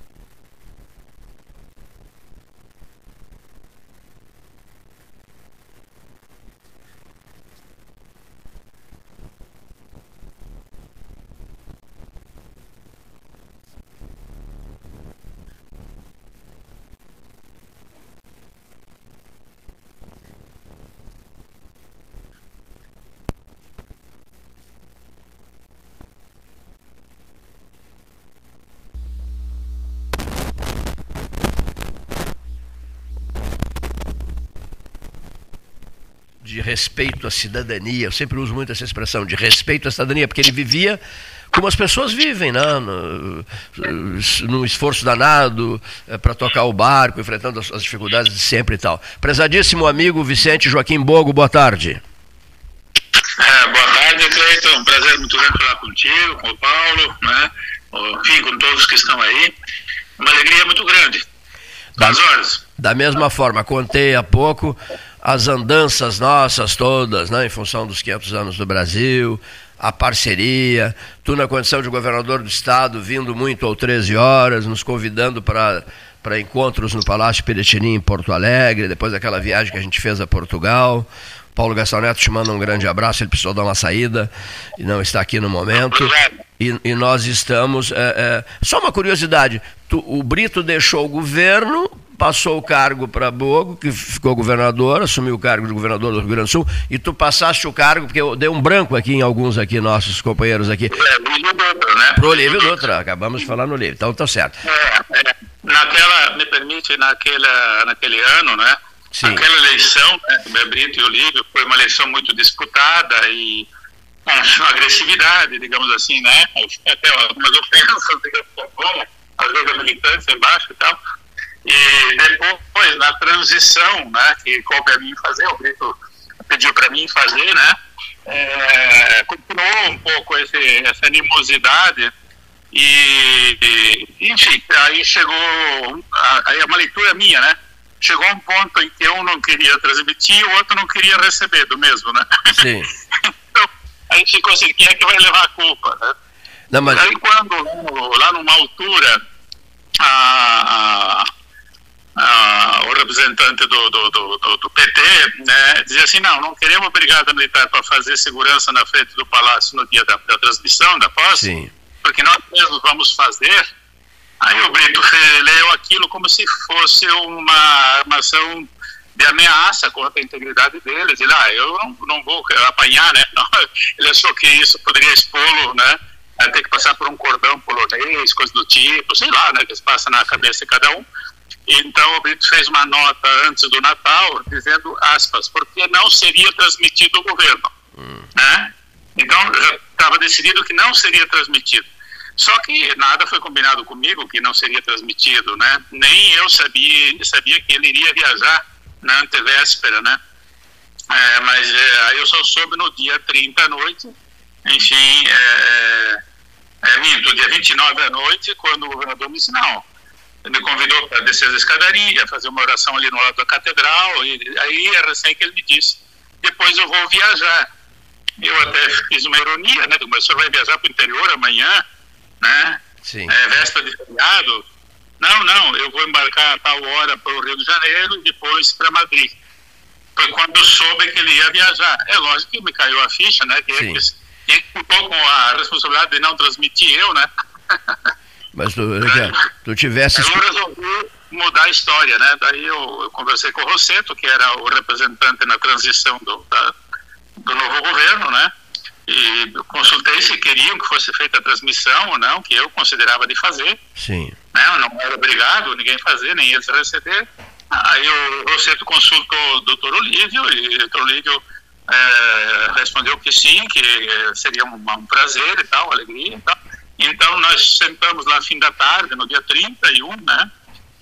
De respeito à cidadania, eu sempre uso muito essa expressão, de respeito à cidadania, porque ele vivia como as pessoas vivem, né? no, num esforço danado é, para tocar o barco, enfrentando as, as, dificuldades de sempre e tal. Prezadíssimo amigo Vicente Joaquim Bogo, boa tarde. É, boa tarde, Cleiton. Um prazer muito grande falar contigo, com o Paulo, né? enfim, com todos que estão aí, uma alegria muito grande. Da, horas. da mesma forma, contei há pouco as andanças nossas todas, né, em função dos 500 anos do Brasil, a parceria, tu na condição de governador do estado, vindo muito ao 13 horas, nos convidando para para encontros no Palácio Piratini em Porto Alegre, depois daquela viagem que a gente fez a Portugal. Paulo Gastão Neto te manda um grande abraço, ele precisou dar uma saída e não está aqui no momento. E, e nós estamos. É, é, só uma curiosidade: tu, o Brito deixou o governo, passou o cargo para Bogo, que ficou governador, assumiu o cargo de governador do Rio Grande do Sul, e tu passaste o cargo, porque eu dei um branco aqui em alguns aqui, nossos companheiros aqui. É, Dutra, né? Pro Olívio Dutra, acabamos de falar no livro, então tá certo. É, é, naquela, me permite, naquela, naquele ano, né? Sim. Aquela eleição, né, Brito e Olívio, foi uma eleição muito disputada e com [LAUGHS] agressividade, digamos assim, né? Até algumas ofensas, digamos, às vezes a militância embaixo e tal. E depois, na transição, né, que coube a mim fazer, o Brito pediu para mim fazer, né? É, continuou um pouco esse, essa animosidade e, e, enfim, aí chegou, aí é uma leitura minha, né? Chegou um ponto em que um não queria transmitir e o outro não queria receber do mesmo, né? Sim. [LAUGHS] então, a gente ficou assim, quem é que vai levar a culpa, né? Não, mas... Aí quando, lá numa altura, a, a, o representante do, do, do, do, PT né, dizia assim, não, não queremos brigada militar para fazer segurança na frente do palácio no dia da, da transmissão, da posse, Sim. porque nós mesmos vamos fazer Aí o Brito leu aquilo como se fosse uma armação de ameaça contra a integridade deles. Ele, ah, eu não, não vou apanhar, né? [LAUGHS] Ele achou que isso poderia expô-lo, né? A ter que passar por um cordão polonês, coisa do tipo, sei lá, né? Que passa na cabeça de cada um. Então o Brito fez uma nota antes do Natal, dizendo, aspas, porque não seria transmitido o governo. Hum. Né? Então estava decidido que não seria transmitido. Só que nada foi combinado comigo que não seria transmitido, né? Nem eu sabia, sabia que ele iria viajar na antevéspera, né? É, mas é, aí eu só soube no dia 30 à noite, enfim, é, é, é minto, dia 29 à noite, quando o governador me disse, não, me convidou para descer a escadaria, fazer uma oração ali no lado da catedral, e aí é recém que ele me disse, depois eu vou viajar. Eu até fiz uma ironia, né? Mas o senhor vai viajar para o interior amanhã? Né? Sim. É, véspera de feriado. Não, não, eu vou embarcar a tal hora para o Rio de Janeiro e depois para Madrid. Foi quando eu soube que ele ia viajar. É lógico que me caiu a ficha, né? Que quem ficou com a responsabilidade de não transmitir eu, né? [LAUGHS] Mas tu, é, tu tivesse. Eu resolvi mudar a história, né? Daí eu, eu, conversei com o Rosseto, que era o representante na transição do, da, do novo governo, né? E consultei se queriam que fosse feita a transmissão ou não, que eu considerava de fazer. Sim. Né? Não era obrigado ninguém fazer, nem eles receber. Aí o Rosseto consultou o doutor Olívio e o doutor Olívio é, respondeu que sim, que seria um, um, prazer e tal, alegria e tal. Então nós sentamos lá fim da tarde, no dia 31, né?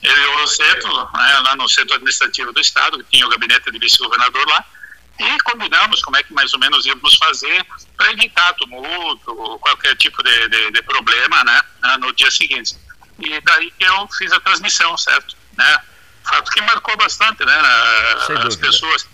Ele e o Rosseto, né, lá no centro administrativo do estado, que tinha o gabinete de vice-governador lá, e combinamos como é que mais ou menos íamos fazer para evitar tumulto, qualquer tipo de, de, de problema, né, no dia seguinte. E daí que eu fiz a transmissão, certo? Né? Fato que marcou bastante, né, as pessoas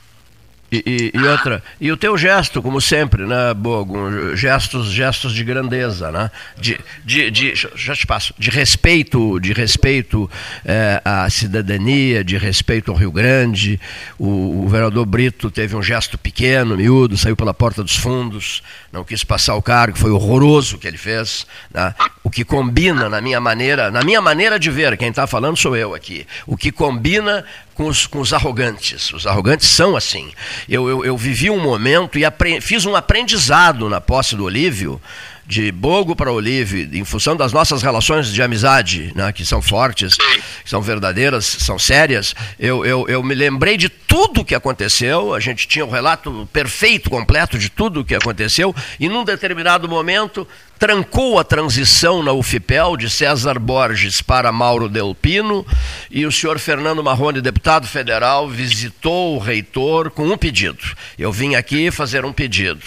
e, e, e, outra, e o teu gesto, como sempre, né, Bogo? Gestos, gestos de grandeza, né? De, de, de, já te passo, de respeito, de respeito é, à cidadania, de respeito ao Rio Grande. O, o vereador Brito teve um gesto pequeno, miúdo, saiu pela porta dos fundos, não quis passar o cargo, foi horroroso o que ele fez. Né? O que combina na minha maneira, na minha maneira de ver, quem está falando sou eu aqui. O que combina com os, com os arrogantes. Os arrogantes são assim. Eu, eu, eu vivi um momento e fiz um aprendizado na posse do Olívio, de Bogo para Olívio, em função das nossas relações de amizade, né, que são fortes, que são verdadeiras, são sérias, eu, eu, eu me lembrei de tudo o que aconteceu, a gente tinha o um relato perfeito, completo de tudo o que aconteceu, e num determinado momento trancou a transição na UFPEL de César Borges para Mauro Delpino e o senhor Fernando Marrone, deputado federal, visitou o reitor com um pedido. Eu vim aqui fazer um pedido.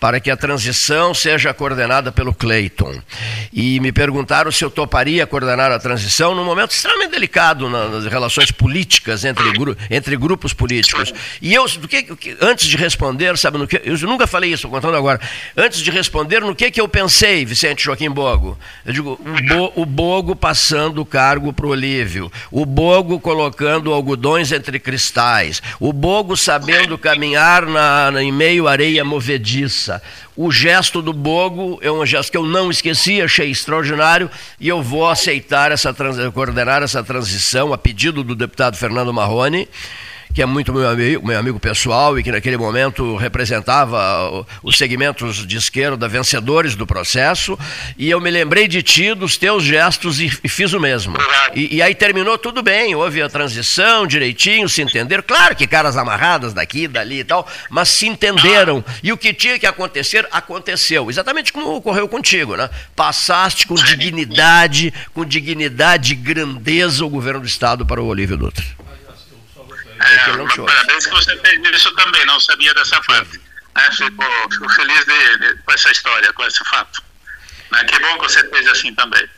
para que a transição seja coordenada pelo Cleiton. E me perguntaram se eu toparia coordenar a transição num momento extremamente delicado nas relações políticas entre, gru entre grupos políticos. E eu, do que, antes de responder, sabe, no que, eu nunca falei isso, estou contando agora, antes de responder, no que, que eu pensei, Vicente Joaquim Bogo? Eu digo, o, Bo, o Bogo passando o cargo para o Olívio, o Bogo colocando algodões entre cristais, o Bogo sabendo caminhar na, na, em meio areia movediça. O gesto do Bogo é um gesto que eu não esqueci, achei extraordinário e eu vou aceitar essa coordenar essa transição a pedido do deputado Fernando Marrone que é muito meu amigo, meu amigo pessoal e que naquele momento representava os segmentos de esquerda vencedores do processo. E eu me lembrei de ti, dos teus gestos e, e fiz o mesmo. E, e, aí terminou tudo bem, houve a transição direitinho, se entenderam. Claro que caras amarradas daqui, dali e tal, mas se entenderam. E o que tinha que acontecer, aconteceu. Exatamente como ocorreu contigo, né? Passaste com dignidade, com dignidade e grandeza o governo do Estado para o Olívio Dutra. É, parabéns que você fez isso também, não sabia dessa parte. Né? Fico, fico feliz de, de, com essa história, com esse fato. Né? Que bom que você fez assim também.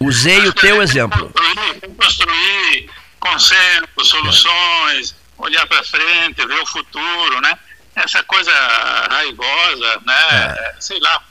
Usei o teu exemplo. Construir, construir consenso, soluções, olhar para frente, ver o futuro, né? Essa coisa raivosa, né? É. Sei lá,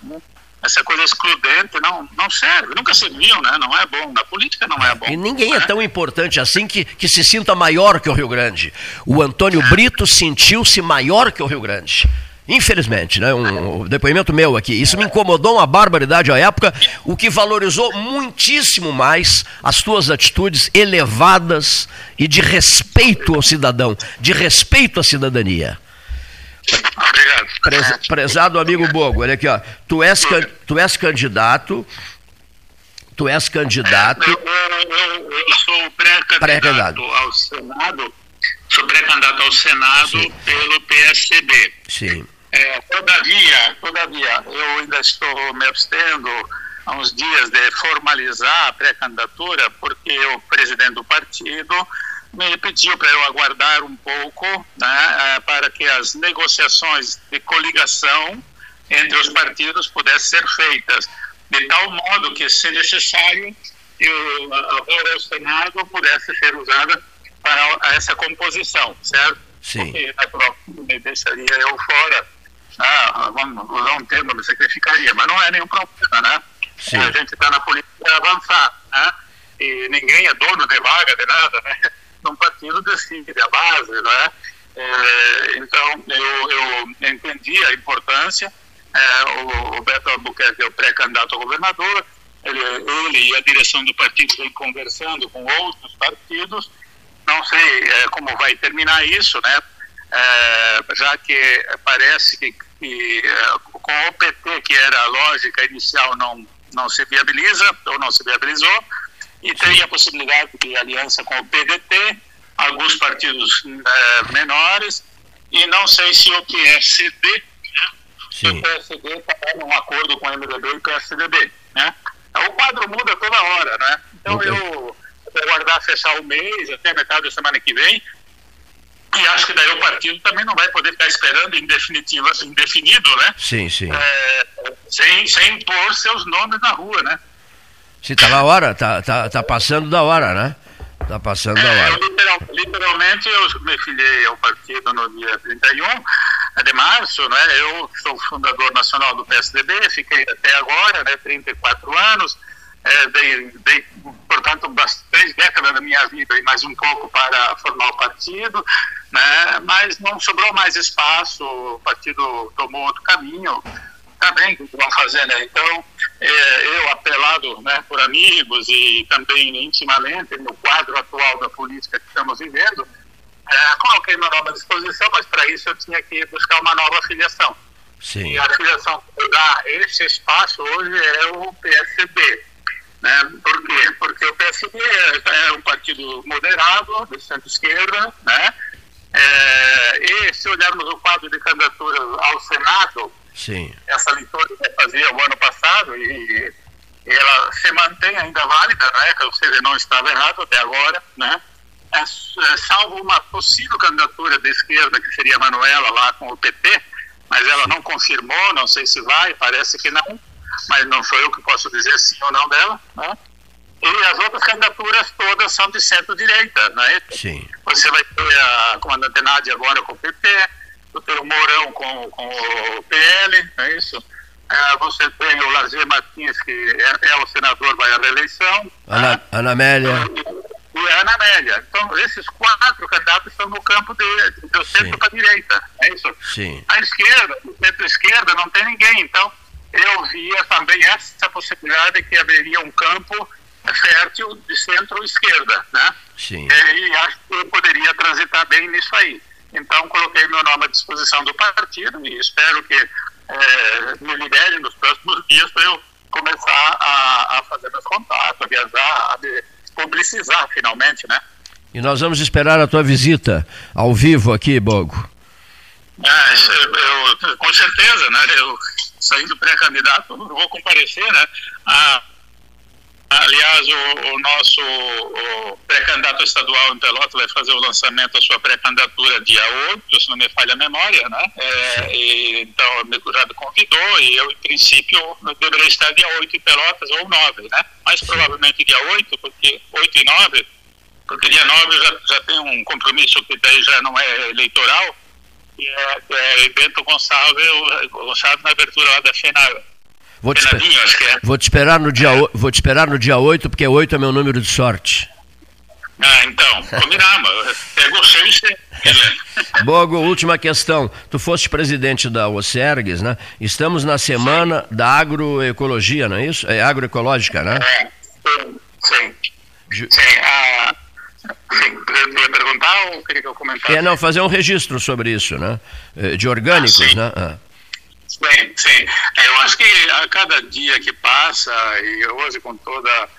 essa coisa excludente não, não serve, nunca serviu, né? não é bom. Na política não é bom. E ninguém é né? é tão importante assim que, que se sinta maior que o Rio Grande. O Antônio Brito sentiu-se maior que o Rio Grande. Infelizmente, né? Um, um, depoimento meu aqui. Isso me incomodou uma barbaridade à época, o que valorizou muitíssimo mais as tuas atitudes elevadas e de respeito ao cidadão, de respeito à cidadania. Obrigado. Preza, prezado amigo Bogo, olha aqui, ó. Tu és, tu és candidato. Tu és candidato. Eu, eu, eu sou pré-candidato pré ao Senado. Sou pré-candidato ao Senado Sim. pelo PSDB. Sim. É, todavia, todavia, eu ainda estou me abstendo há uns dias de formalizar a pré-candidatura, porque o presidente do partido me pediu para eu aguardar um pouco né, eh, para que as negociações de coligação entre os partidos pudessem ser feitas, de tal modo que, se necessário, eu, a voz do Senado pudesse ser usada para essa composição, certo? Sim. Porque me deixaria eu fora, ah, vamos usar um termo, me sacrificaria, mas não é nenhum problema, né? Sim. A gente está na política avançar, né? E ninguém é dono de vaga, de nada, né? Um partido decide a base, né? É, então, eu, eu entendi a importância. É, o, o Beto Albuquerque é o pré-candidato a governador. Ele, ele e a direção do partido vem conversando com outros partidos. Não sei é, como vai terminar isso, né? É, já que parece que, que é, com o PT, que era a lógica inicial, não, não se viabiliza ou não se viabilizou e tem a possibilidade de aliança com o PDT, alguns partidos é, menores, e não sei se o PSD, né? O PSD está num acordo com o MDB e o PSDB. Né? O quadro muda toda hora, né? Então okay. eu vou aguardar fechar o mês, até metade da semana que vem, e acho que daí o partido também não vai poder ficar esperando em definitivo, indefinido, né? Sim, sim. É, sem, sem pôr seus nomes na rua, né? Se tá na hora, tá, tá, tá passando da hora, né? Tá passando da hora. É, literal, literalmente, eu me filiei ao partido no dia 31 de março, né? Eu sou fundador nacional do PSDB, fiquei até agora, né? 34 anos. É, dei, dei, portanto, três décadas da minha vida e mais um pouco para formar o partido, né? mas não sobrou mais espaço, o partido tomou outro caminho, tá bem, o que vão fazer, né? Então, é, eu, apelado né, por amigos e também intimamente no quadro atual da política que estamos vivendo, é, coloquei meu nome à disposição, mas para isso eu tinha que buscar uma nova filiação. Sim. E a filiação que dá esse espaço hoje é o PSB. Né? Por quê? Porque o PSB é, é um partido moderado, de centro-esquerda, né? É, e se olharmos o quadro de candidaturas ao Senado, Sim. Essa leitura que eu fazia o ano passado e ela se mantém ainda válida, né? ou seja, não estava errado até agora, né? É, é, salvo uma possível candidatura da esquerda, que seria a Manuela lá com o PT, mas ela não confirmou, não sei se vai, parece que não, mas não sou eu que posso dizer sim ou não dela, né? E as outras candidaturas todas são de centro-direita, não é? Sim. Você vai ter a comandante Nádia agora com o PP, você o Mourão com, com o PL, não é isso? É, você tem o Lazer Martins, que é, é, o senador, vai à reeleição. Ana, Ana Amélia. E, e a Ana Amélia. Então, esses quatro candidatos estão no campo de, do centro para a direita, é isso? Sim. A esquerda, centro-esquerda, não tem ninguém. Então, eu via também essa possibilidade que haveria um campo fértil de centro-esquerda, né? Sim. E acho que eu poderia transitar bem nisso aí. Então, coloquei meu nome à disposição do partido e espero que é, me liberem nos próximos dias para eu começar a, a, fazer meus contatos, a viajar, a publicizar finalmente, né? E nós vamos esperar a tua visita ao vivo aqui, Bogo. É, eu, eu, com certeza, né? Eu saindo pré-candidato, vou comparecer, né? A, Aliás, o, o nosso pré-candidato estadual em Pelotas vai fazer o lançamento da sua pré-candidatura dia 8, se não me falha a memória, né? É, e, então, já me convidou e eu, em princípio, deveria estar dia 8 em Pelotas ou 9, né? Mais provavelmente dia 8, porque 8 e 9, porque dia 9 já, já tem um compromisso que daí já não é eleitoral, que é, é Bento Gonçalves, Gonçalves na abertura lá da FENA Vou te, é. vou te, esperar no dia vou te esperar no dia 8, porque 8 é meu número de sorte. Ah, então, combinamos. Pegou seis. [LAUGHS] Bogo, última questão. Tu foste presidente da OSERGS, né? Estamos na semana sim. da agroecologia, não é isso? É agroecológica, né? É, sim. Sim. Ju... sim ah, sim. ia perguntar ou queria que eu comentasse? É, não, fazer um registro sobre isso, né? Eh, de orgânicos, ah, né? Ah. Sim, sim. É, eu acho que a cada dia que passa, e hoje com toda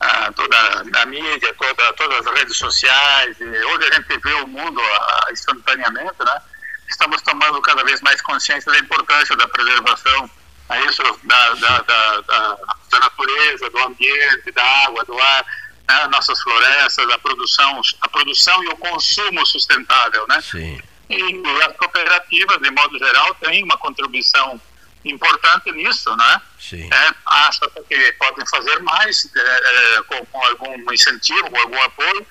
a, toda a mídia, toda, todas as redes sociais, hoje a gente vê o mundo a, instantaneamente, né? estamos tomando cada vez mais consciência da importância da preservação a isso, da, da, da, da, da natureza, do ambiente, da água, do ar, né? nossas florestas, a produção, a produção e o consumo sustentável, né? Sim. E as cooperativas, de modo geral, têm uma contribuição importante nisso, né? Sim. É, acho que podem fazer mais é, com, com, algum incentivo, com algum apoio.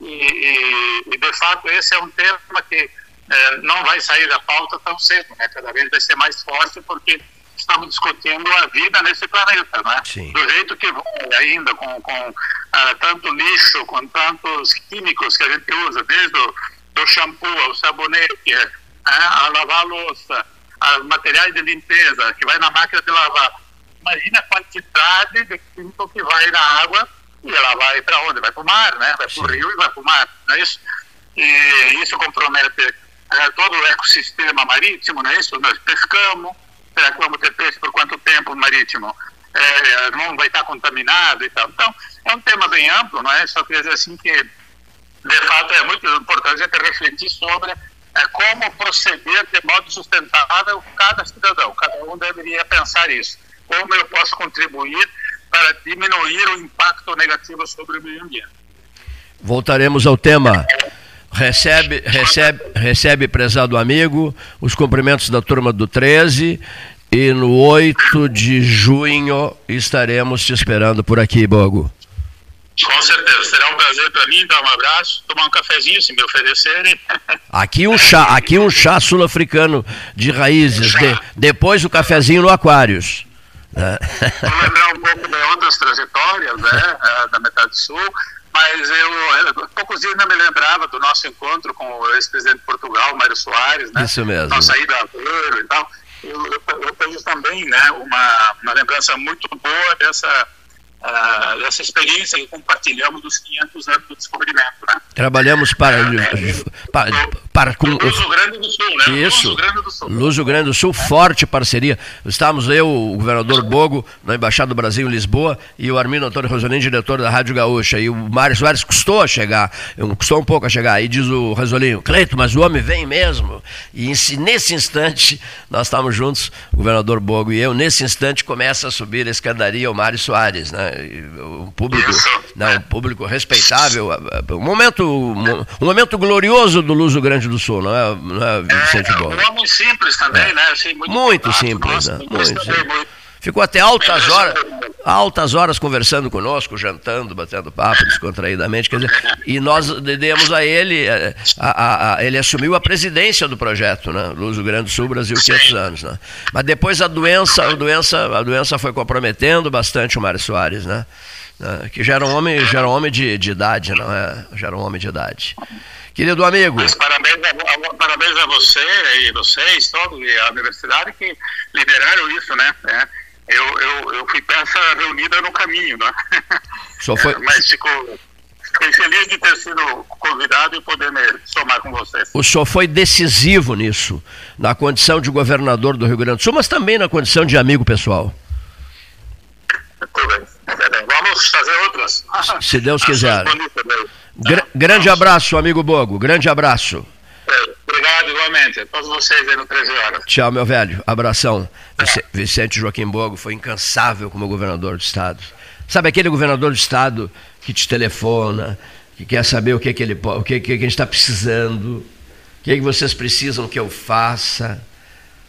E, e, e, de fato, esse é um tema que é, não vai sair da pauta tão cedo, né? Cada vez vai ser mais forte porque estamos discutindo a vida nesse planeta, né? Sim. Do jeito que vai ainda, com, com ah, tanto lixo, com tantos químicos que a gente usa, desde o do shampoo, ao sabonete, né, a lavar a louça, os materiais de limpeza que vai na máquina de lavar. Imagina a quantidade de químico que vai na água e ela vai para onde? Vai para o mar, né? Vai para o rio e vai para o mar, não é isso? E isso compromete é, todo o ecossistema marítimo, não é isso? Nós pescamos, que vamos ter peixe por quanto tempo marítimo? É, não vai estar contaminado e tal. Então, é um tema bem amplo, não é? Só quer dizer assim que de fato, é muito importante a gente refletir sobre é, como proceder de modo sustentável cada cidadão. Cada um deveria pensar isso. Como eu posso contribuir para diminuir o impacto negativo sobre o meio ambiente. Voltaremos ao tema. Recebe, recebe, recebe, prezado amigo, os cumprimentos da turma do 13 e no 8 de junho estaremos te esperando por aqui, Bogo. Com certeza, será um prazer para mim dar um abraço, tomar um cafezinho se me oferecerem. [LAUGHS] Aqui um chá, aqui um chá sul-africano de raízes, de, depois o cafezinho no Aquários. Vou lembrar um pouco de outras trajetórias, né, eh, da metade sul, mas eu, eh, poucos dias não me lembrava do nosso encontro com o ex-presidente de Portugal, Mário Soares, né? Isso mesmo. Nossa saída a e tal. Eu, eu, eu tenho também, né, uma, uma lembrança muito boa dessa uh, dessa experiência que compartilhamos dos 500 anos do descobrimento. Né? Trabalhamos para, é, para, para com Luso Grande do Sul, né? Isso, Luso Grande do Sul. Luso Grande do Sul, forte parceria. Estávamos eu, o governador Bogo, na Embaixada do Brasil em Lisboa, e o Armindo Antônio Rosolini, diretor da Rádio Gaúcha. E o Mário Soares custou a chegar, custou um pouco a chegar. E diz o Rosolinho, Cleito, mas o homem vem mesmo. E nesse instante, nós estávamos juntos, o governador Bogo e eu, nesse instante começa a subir a escadaria o Mário Soares, né? um público, não, um público respeitável, um momento, um momento glorioso do Luso Grande Grande do Sul, não é, não é Vicente é, Bom? Um homem simples também, é. né? Assim, muito, muito simples, né? Muito simples. Ficou até altas horas, altas horas conversando conosco, jantando, batendo papo descontraídamente. Quer dizer, [LAUGHS] e nós demos a ele, eh, a, a, a, ele assumiu a presidência do projeto, né? Luz do Grande do Sul, Brasil, 500 anos. Né? Mas depois a doença, a doença, a doença foi comprometendo bastante o Mário Soares, né? né? Que já era um homem, já era um homem de, de idade, não é? Já era um homem de idade. Querido amigo. Mas parabéns a, parabéns a você e vocês, todos, e a universidade que lideraram isso, né? É eu, eu, eu fui peça reunida no caminho, né? Só foi... É, [LAUGHS] mas fico, fiquei feliz de ter sido convidado e poder me somar com vocês. O senhor foi decisivo nisso, na condição de governador do Rio Grande do Sul, mas também na condição de amigo pessoal. Tudo bem. Vamos fazer outras. Se Deus [LAUGHS] quiser. Gra grande abraço, amigo Bogo. Grande abraço. Obrigado, igualmente. Todos vocês aí no 13 horas. Tchau, meu velho. Abração. É. Vicente Joaquim Bogo foi incansável como governador do Estado. Sabe aquele governador do Estado que te telefona, que quer saber o que, que, ele, o que, que a gente está precisando, o que, que vocês precisam que eu faça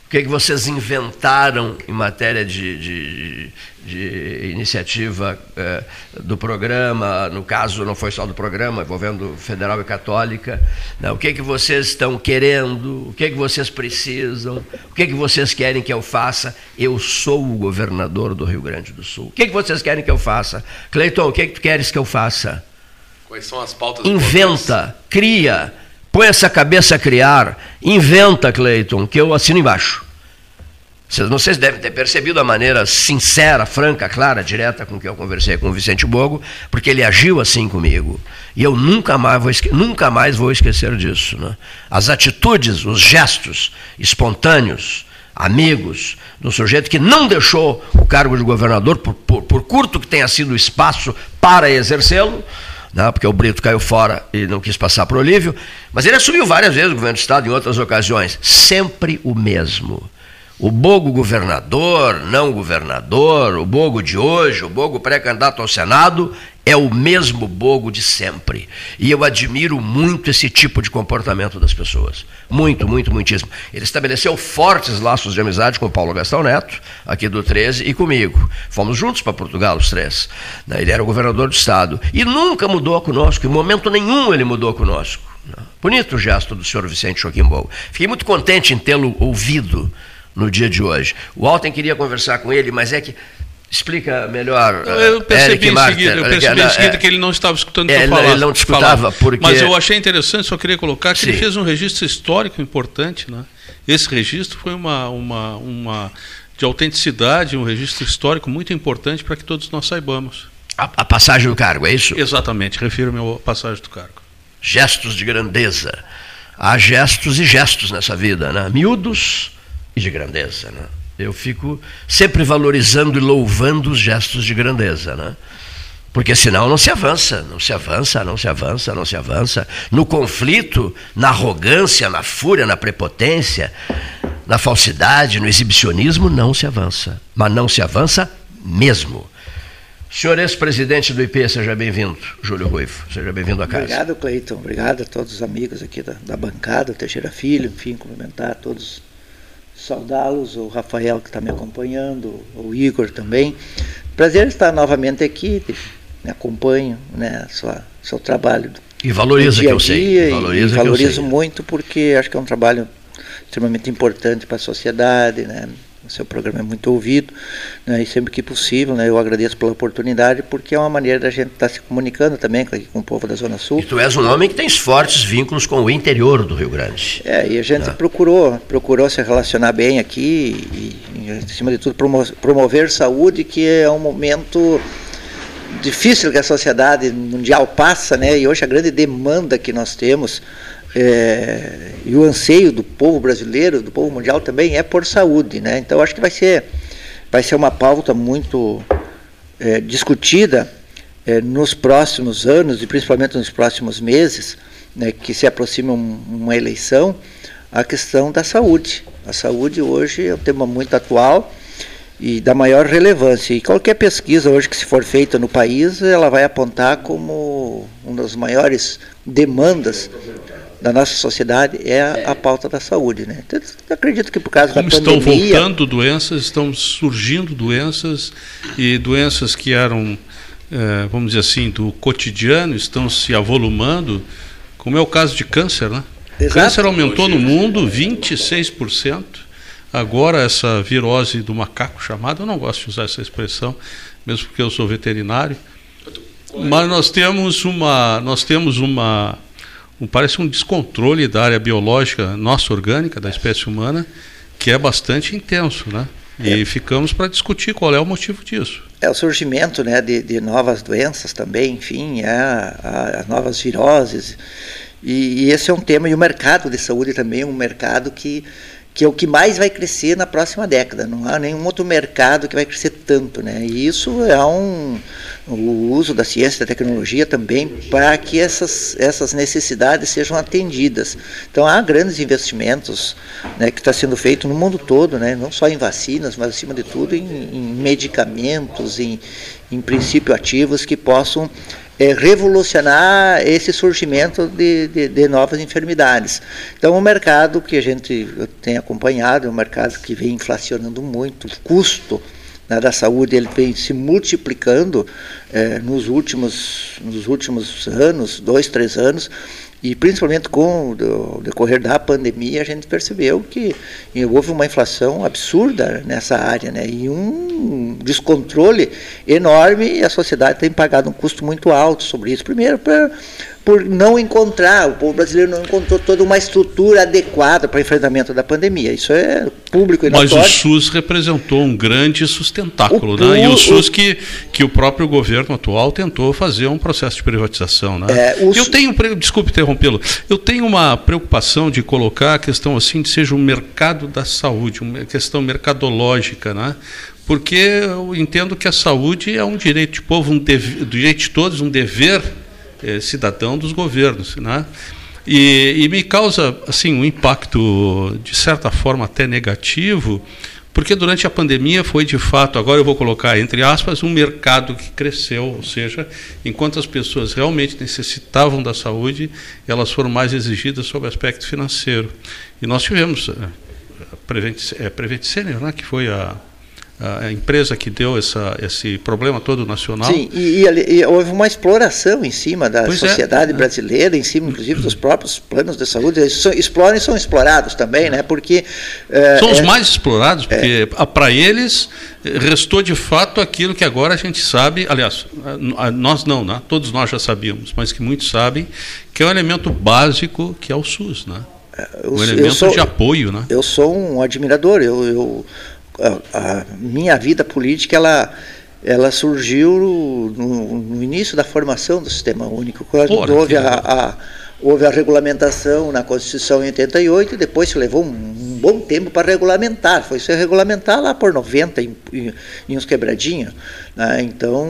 o que, é que vocês inventaram em matéria de, de, de iniciativa eh, do programa, no caso não foi só do programa, envolvendo federal e católica, né? o que, é que vocês estão querendo, o que, é que vocês precisam, o que, que vocês querem que eu faça? Eu sou o governador do Rio Grande do Sul. O que, que vocês querem que eu faça? Cleiton, o que, que tu queres que eu faça? Quais são as pautas Inventa, cria Põe essa cabeça a criar, inventa, Cleiton, que eu assino embaixo. Vocês, vocês devem ter percebido a maneira sincera, franca, clara, direta com que eu conversei com o Vicente Bogo, porque ele agiu assim comigo. E eu nunca mais vou, nunca mais vou esquecer disso. Né? As atitudes, os gestos espontâneos, amigos, do sujeito que não deixou o cargo de governador, por, por, por curto que tenha sido o espaço para exercê-lo, né, porque o Brito caiu fora e não quis passar para o Olívio, mas ele assumiu várias vezes o governo do Estado em outras ocasiões, sempre o mesmo. O Bogo governador, não governador, o Bogo de hoje, o Bogo pré-candidato ao Senado, é o mesmo Bogo de sempre. E eu admiro muito esse tipo de comportamento das pessoas. Muito, muito, muitíssimo. Ele estabeleceu fortes laços de amizade com o Paulo Gastão Neto, aqui do 13, e comigo. Fomos juntos para Portugal, os três. Né, ele era o governador do Estado. E nunca mudou conosco, em momento nenhum ele mudou conosco. Bonito o gesto do senhor Vicente Joaquim Bogo. Fiquei muito contente em tê-lo ouvido no dia de hoje. O Alten queria conversar com ele, mas é que Explica melhor. Eu percebi, em seguida, eu percebi em seguida que ele não estava escutando é, falar. Ele não escutava porque... Mas eu achei interessante, só queria colocar que Sim. ele fez um registro histórico importante. Né? Esse registro foi uma, uma, uma de autenticidade, um registro histórico muito importante para que todos nós saibamos. A, a, passagem do cargo, é isso? Exatamente, refiro-me à passagem do cargo. Gestos de grandeza. Há gestos e gestos nessa vida, né? miúdos e de grandeza. Né? Eu fico sempre valorizando e louvando os gestos de grandeza, né? Porque senão não se avança, não se avança, não se avança, não se avança. No conflito, na arrogância, na fúria, na prepotência, na falsidade, no exibicionismo, não se avança. Mas não se avança mesmo. Senhor ex-presidente do IP, seja bem-vindo. Júlio Ruivo, seja bem-vindo à casa. Obrigado, Cleiton. Obrigado a todos os amigos aqui da, da bancada, Teixeira Filho, enfim, cumprimentar todos saudá-los, o Rafael que está me acompanhando, o Igor também. Prazer estar novamente aqui, me acompanho, né, sua, seu trabalho. E valoriza dia que eu sei. Valoriza e valorizo muito porque acho que é um trabalho extremamente importante para a sociedade, né? O seu programa é muito ouvido, né, e sempre que possível, né, eu agradeço pela oportunidade, porque é uma maneira da gente estar tá se comunicando também com, com, o povo da Zona Sul. E tu és um homem que tem fortes vínculos com o interior do Rio Grande. É, e a gente né? procurou, procurou se relacionar bem aqui, e, e acima de tudo, promo promover saúde, que é um momento difícil que a sociedade mundial passa, né, e hoje a grande demanda que nós temos é, e o anseio do povo brasileiro, do povo mundial também é por saúde, né? Então acho que vai ser, vai ser uma pauta muito é, discutida é, nos próximos anos e principalmente nos próximos meses, né, que se aproxima um, uma eleição, a questão da saúde. A saúde hoje é um tema muito atual e da maior relevância. E qualquer pesquisa hoje que se for feita no país, ela vai apontar como uma das maiores demandas da nossa sociedade é a, a pauta da saúde. Né? Então, acredito que por causa Como da pandemia... estão voltando doenças, estão surgindo doenças, e doenças que eram, é, vamos dizer assim, do cotidiano, estão se avolumando, como é o caso de câncer, né? O câncer aumentou no mundo 26%. Agora, essa virose do macaco chamada, eu não gosto de usar essa expressão, mesmo porque eu sou veterinário, mas nós temos uma, nós temos uma, um, parece um descontrole da área biológica nossa orgânica da espécie humana que é bastante intenso, né? E é. ficamos para discutir qual é o motivo disso. É o surgimento, né, de, de novas doenças também, enfim, é, as novas viroses. E, e, esse é um tema e o mercado de saúde também é um mercado que que é o que mais vai crescer na próxima década. Não há nenhum outro mercado que vai crescer tanto, né? E isso é um o uso da ciência e da tecnologia também para que essas, essas necessidades sejam atendidas. Então há grandes investimentos né, que está sendo feito no mundo todo, né, não só em vacinas, mas acima de tudo em, em medicamentos, em, em princípio ativos que possam é, revolucionar esse surgimento de, de, de, novas enfermidades. Então, o mercado que a gente tem acompanhado é um mercado que vem inflacionando muito, o custo né, da saúde ele vem se multiplicando é, nos, últimos, nos últimos anos, dois, três anos, e principalmente com o decorrer da pandemia, a gente percebeu que houve uma inflação absurda nessa área, né? e um descontrole enorme, e a sociedade tem pagado um custo muito alto sobre isso. Primeiro, para por não encontrar, o povo brasileiro não encontrou toda uma estrutura adequada para o enfrentamento da pandemia. Isso é público e Mas o SUS representou um grande sustentáculo, o, né? E o, o SUS que, que o próprio governo atual tentou fazer um processo de privatização, né? É, eu tenho, desculpe interrompê-lo, eu tenho uma preocupação de colocar a questão assim de seja um mercado da saúde, uma questão mercadológica, né? Porque eu entendo que a saúde é um direito de povo, um dever, direito de todos, um dever é, cidadão dos governos, né? E, e, me causa assim um impacto de certa forma até negativo, porque durante a pandemia foi de fato, agora eu vou colocar entre aspas, um mercado que cresceu, ou seja, enquanto as pessoas realmente necessitavam da saúde, elas foram mais exigidas sob o aspecto financeiro. E nós tivemos a Prevent, é, Prevent Senior, né, que foi a a empresa que deu essa, esse problema todo nacional. Sim, e, e, e houve uma exploração em cima da pois é. sociedade é. brasileira, em cima, inclusive, dos próprios planos de saúde. Eles são, exploram e são explorados também, né? Porque. É, são os é, mais explorados, porque é. para eles restou de fato aquilo que agora a gente sabe, aliás, nós não, né? todos nós já sabíamos, mas que muitos sabem, que é um elemento básico que é o SUS, né? Eu, um elemento sou, de apoio, né? Eu sou um admirador, eu, eu a, a minha vida política ela ela surgiu no, no, início da formação do sistema único. Quando Porra, houve a, a houve a regulamentação na Constituição em 88 e depois se levou um, bom tempo para regulamentar. Foi se regulamentar lá por 90 em, em, em uns quebradinhos. Né? Então,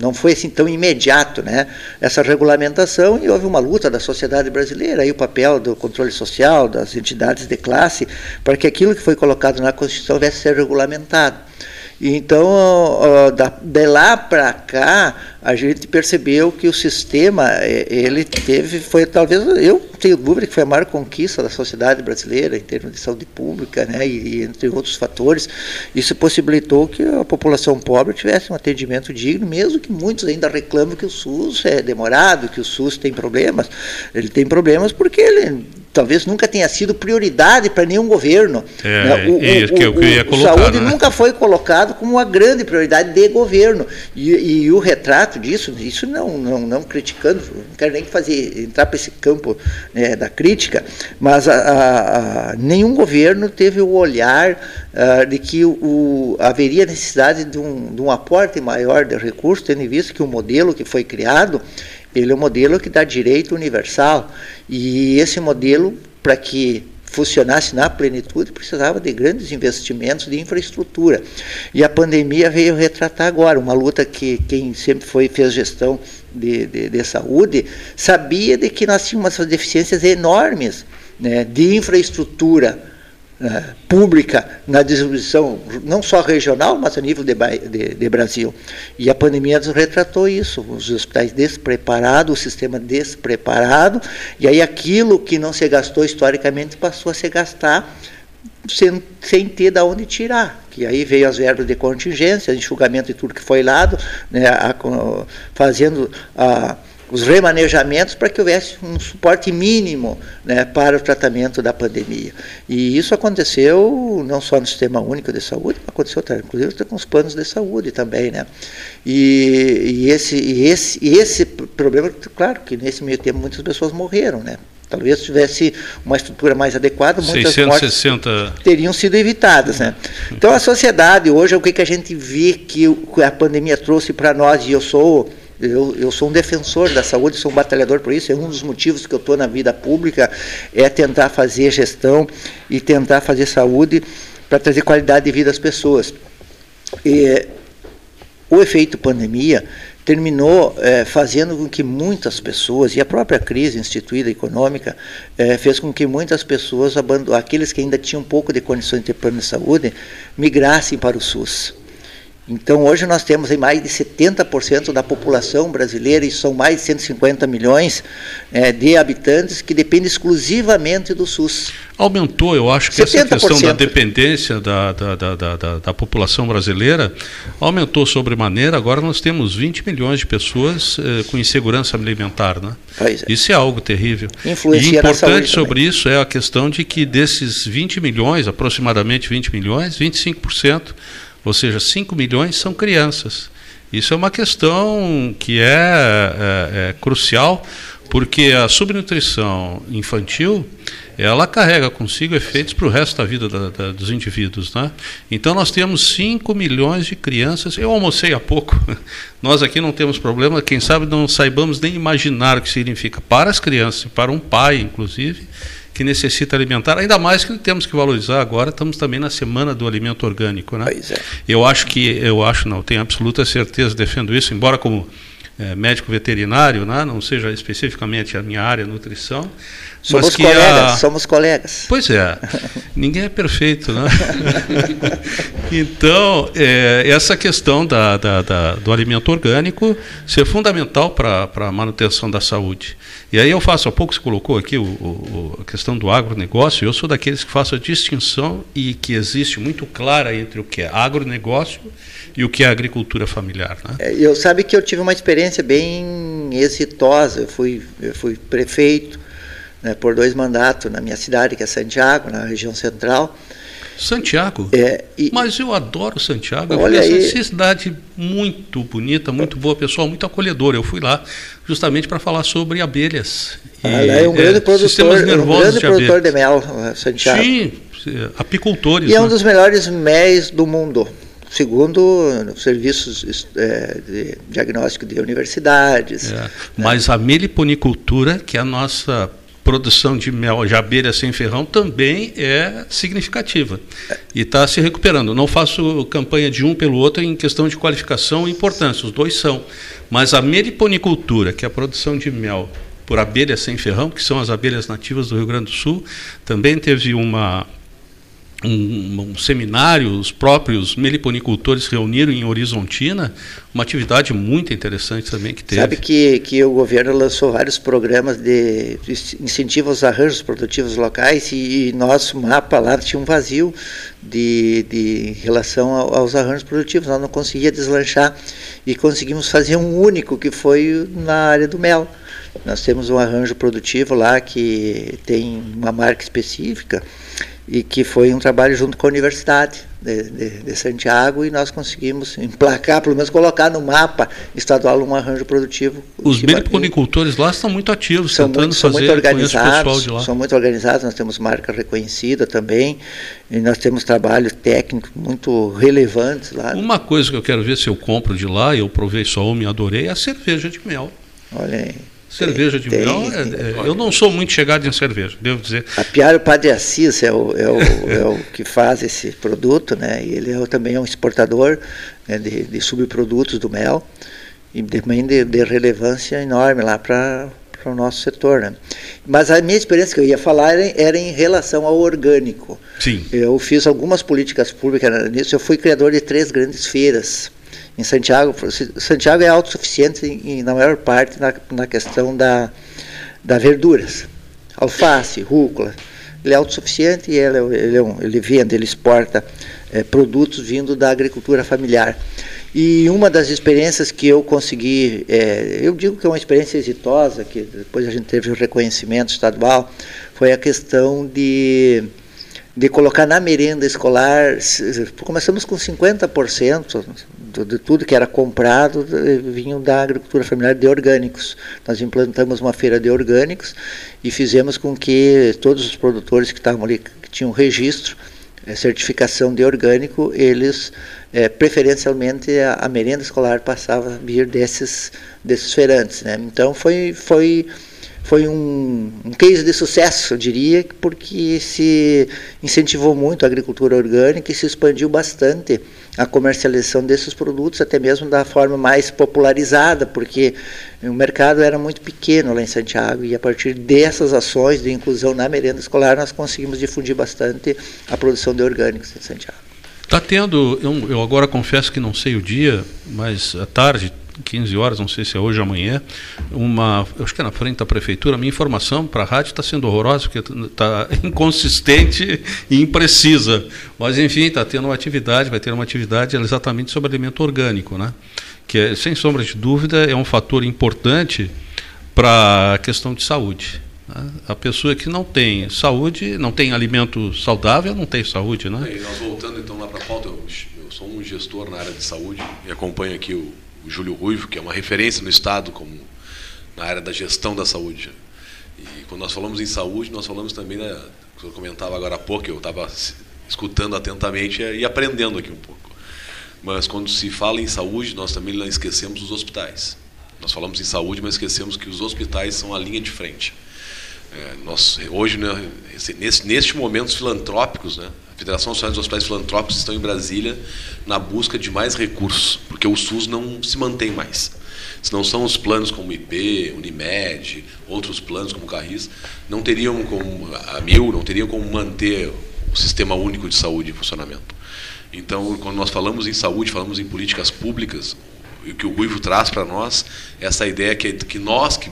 não foi assim tão imediato né? essa regulamentação e houve uma luta da sociedade brasileira, aí o papel do controle social, das entidades de classe, para que aquilo que foi colocado na Constituição deve ser regulamentado. Então, de lá para cá, a gente percebeu que o sistema, é, ele teve, foi talvez, eu tenho dúvida que foi a maior conquista da sociedade brasileira em termos de saúde pública, né, e entre outros fatores, isso possibilitou que a população pobre tivesse um atendimento digno, mesmo que muitos ainda reclamam que o SUS é demorado, que o SUS tem problemas. Ele tem problemas porque ele talvez nunca tenha sido prioridade para nenhum governo. É, né? o, isso o, que eu ia colocar. O saúde né? nunca foi colocado como uma grande prioridade de governo. E, e, o retrato disso, isso não, não, não criticando, não quero nem fazer entrar para esse campo né, da crítica, mas a, a, a, nenhum governo teve o olhar uh, de que o, haveria necessidade de um, de um aporte maior de recursos, tendo em vista que o modelo que foi criado ele é um modelo que dá direito universal. E esse modelo, para que funcionasse na plenitude, precisava de grandes investimentos de infraestrutura. E a pandemia veio retratar agora, uma luta que quem sempre foi fez gestão de, de, de saúde sabia de que nós tínhamos deficiências enormes né, de infraestrutura pública na distribuição, não só regional, mas a nível de, de, de, Brasil. E a pandemia retratou isso, os hospitais despreparados, o sistema despreparado, e aí aquilo que não se gastou historicamente passou a se gastar sem, sem ter de onde tirar. Que aí veio as verbas de contingência, enxugamento e tudo que foi lado, né, a, fazendo a os remanejamentos para que houvesse um suporte mínimo né, para o tratamento da pandemia. E isso aconteceu não só no Sistema Único de Saúde, aconteceu inclusive com os planos de saúde também. Né? E, e, esse, e, esse, e esse problema, claro que nesse meio tempo muitas pessoas morreram, né? Talvez tivesse uma estrutura mais adequada, muitas 660... mortes teriam sido evitadas. Né? Então, a sociedade, hoje, o que, que a gente vê que a pandemia trouxe para nós, e eu sou eu, eu sou um defensor da saúde, sou um batalhador por isso. É um dos motivos que eu estou na vida pública é tentar fazer gestão e tentar fazer saúde para trazer qualidade de vida às pessoas. E, o efeito pandemia terminou é, fazendo com que muitas pessoas, e a própria crise instituída econômica, é, fez com que muitas pessoas, aqueles que ainda tinham um pouco de condições de ter plano de saúde, migrassem para o SUS. Então, hoje nós temos mais de 70% da população brasileira, e são mais de 150 milhões é, de habitantes, que dependem exclusivamente do SUS. Aumentou, eu acho que 70%. essa questão da dependência da, da, da, da, da população brasileira aumentou sobremaneira. Agora nós temos 20 milhões de pessoas eh, com insegurança alimentar. Né? É. Isso é algo terrível. Influencia e importante sobre também. isso é a questão de que desses 20 milhões, aproximadamente 20 milhões, 25% ou seja, 5 milhões são crianças. Isso é uma questão que é, é, é crucial, porque a subnutrição infantil ela carrega consigo efeitos para o resto da vida da, da, dos indivíduos. Né? Então nós temos 5 milhões de crianças. Eu almocei há pouco. [LAUGHS] Nós aqui não temos problema, quem sabe não saibamos nem imaginar o que significa para as crianças, para um pai, inclusive, que necessita alimentar, ainda mais que temos que valorizar agora, estamos também na semana do alimento orgânico, né? Pois é. Eu acho que, eu acho, não, tenho absoluta certeza, defendo isso, embora como é, médico veterinário, né, não seja especificamente a minha área, nutrição, Somos mas que colegas, a... somos colegas. Pois é, [LAUGHS] ninguém é perfeito, né? [LAUGHS] então, é, essa questão da, da, da, do alimento orgânico ser fundamental para a manutenção da saúde. E aí eu faço, há pouco você colocou aqui o, o, a questão do agronegócio, eu sou daqueles que faço a distinção e que existe muito clara entre o que é agronegócio e o que é agricultura familiar. Né? É, eu sabe que eu tive uma experiência bem exitosa, eu fui, eu fui prefeito né, por dois mandatos na minha cidade, que é Santiago, na região central, Santiago? É, e, Mas eu adoro Santiago. Olha eu aí, essa cidade muito bonita, muito boa, pessoal, muito acolhedora. Eu fui lá justamente para falar sobre abelhas. E, é um grande é, produtor, um grande de produtor de mel, eh, Santiago. Sim, apicultores. E é um né? dos melhores méis do mundo segundo serviços é, de diagnóstico de universidades. É. Mas a meliponicultura, que é a nossa produção de mel de abelha sem ferrão também é significativa e está se recuperando. Não faço campanha de um pelo outro em questão de qualificação e importância, os dois são. Mas a meliponicultura, que é a produção de mel por abelha sem ferrão, que são as abelhas nativas do Rio Grande do Sul, também teve uma um, um, seminário, os próprios meliponicultores reuniram em Horizontina, uma atividade muito interessante também que teve. Sabe que, que o governo lançou vários programas de, incentivo aos arranjos produtivos locais e, e, nosso mapa lá tinha um vazio de, de relação aos arranjos produtivos, nós não conseguia deslanchar e conseguimos fazer um único que foi na área do mel. Nós temos um arranjo produtivo lá que tem uma marca específica e que foi um trabalho junto com a Universidade de, de, de, Santiago e nós conseguimos emplacar, pelo menos colocar no mapa estadual um arranjo produtivo. Os meliponicultores lá estão muito ativos, são tentando muito, são fazer muito organizados, São muito organizados, nós temos marca reconhecida também, e nós temos trabalhos técnicos muito relevantes lá. Uma coisa que eu quero ver se eu compro de lá, eu provei só uma e adorei, é a cerveja de mel. Olha aí. Cerveja de tem, mel, é, é, eu não sou muito chegado em cerveja, devo dizer. A Piara Padre Assis é o, é, o, é o que faz esse produto, né? E ele é, também é um exportador né, de, de subprodutos do mel e também de, de relevância enorme lá para o nosso setor. Né? Mas a minha experiência que eu ia falar era, era em relação ao orgânico. Sim. Eu fiz algumas políticas públicas nisso. Eu fui criador de três grandes feiras em Santiago. Santiago é autossuficiente na maior parte na, na questão da, da verduras. Alface, rúcula. Ele é autossuficiente e ele, ele, é ele vende, ele exporta é, produtos vindo da agricultura familiar. E uma das experiências que eu consegui, é, eu digo que é uma experiência exitosa, que depois a gente teve o reconhecimento estadual, foi a questão de, de colocar na merenda escolar, começamos com 50% de tudo que era comprado vinham da agricultura familiar de orgânicos. Nós implantamos uma feira de orgânicos e fizemos com que todos os produtores que estavam ali, que tinham registro, é, certificação de orgânico, eles é, preferencialmente a, a, merenda escolar passava a vir desses desses feirantes, né? Então foi foi foi um, um case de sucesso, eu diria, porque se incentivou muito a agricultura orgânica e se expandiu bastante a comercialização desses produtos, até mesmo da forma mais popularizada, porque o mercado era muito pequeno lá em Santiago e a partir dessas ações de inclusão na merenda escolar nós conseguimos difundir bastante a produção de orgânicos em Santiago. Está tendo, eu, eu, agora confesso que não sei o dia, mas à tarde, 15 horas, não sei se é hoje ou amanhã, uma, eu acho que é na frente da prefeitura, minha informação para a rádio está sendo horrorosa, porque está [LAUGHS] inconsistente e imprecisa. Mas, enfim, está tendo uma atividade, vai ter uma atividade exatamente sobre alimento orgânico, né? que, é, sem sombra de dúvida, é um fator importante para a questão de saúde. A pessoa que não tem saúde, não tem alimento saudável, não tem saúde, né? Nós voltando então lá para a pauta, eu, eu, sou um gestor na área de saúde e acompanho aqui o, o Júlio Ruivo, que é uma referência no Estado como na área da gestão da saúde. E quando nós falamos em saúde, nós falamos também, da, o senhor comentava agora há pouco, eu estava escutando atentamente e aprendendo aqui um pouco. Mas quando se fala em saúde, nós também não esquecemos os hospitais. Nós falamos em saúde, mas esquecemos que os hospitais são a linha de frente. É, nós, hoje, né, nesse, nestes momentos filantrópicos, né, Federação Nacional dos Hospitais Filantrópicos estão em Brasília na busca de mais recursos, porque o SUS não se mantém mais. Se não são os planos como IP, Unimed, outros planos como Carris, não teriam como a Mil, não teriam como manter o sistema único de saúde em funcionamento. Então, quando nós falamos em saúde, falamos em políticas públicas, o que o Guivo traz para nós, essa ideia que, que nós que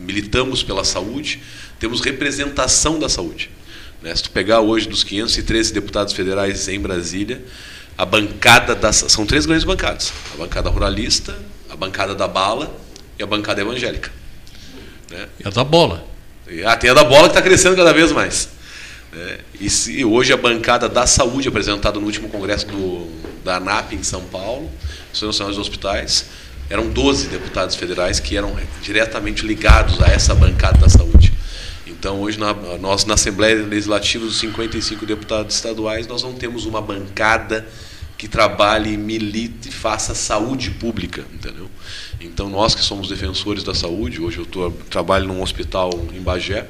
militamos pela saúde, temos representação da saúde. Né? Se tu pegar hoje dos 513 deputados federais em Brasília, a bancada das. São três grandes bancadas: a bancada ruralista, a bancada da bala e a bancada evangélica. Né? E a da bola. E, ah, tem a da bola que está crescendo cada vez mais. É, e se hoje a bancada da saúde, apresentada no último congresso do, da ANAP em São Paulo, Associação Nacional dos Hospitais, eram 12 deputados federais que eram diretamente ligados a essa bancada da saúde. Então, hoje, na, nós, na Assembleia Legislativa, dos 55 deputados estaduais, nós não temos uma bancada que trabalhe, milite e faça saúde pública, entendeu? Então, nós que somos defensores da saúde, hoje eu tô, trabalho num hospital em Bagé,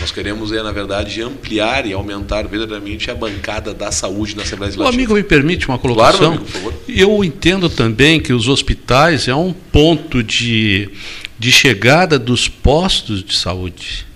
nós queremos, é, na verdade, ampliar e aumentar verdadeiramente a bancada da saúde na Assembleia Legislativa. O amigo me permite uma colocação? Claro, amigo, por favor. Eu entendo também que os hospitais é um ponto de, de chegada dos postos de saúde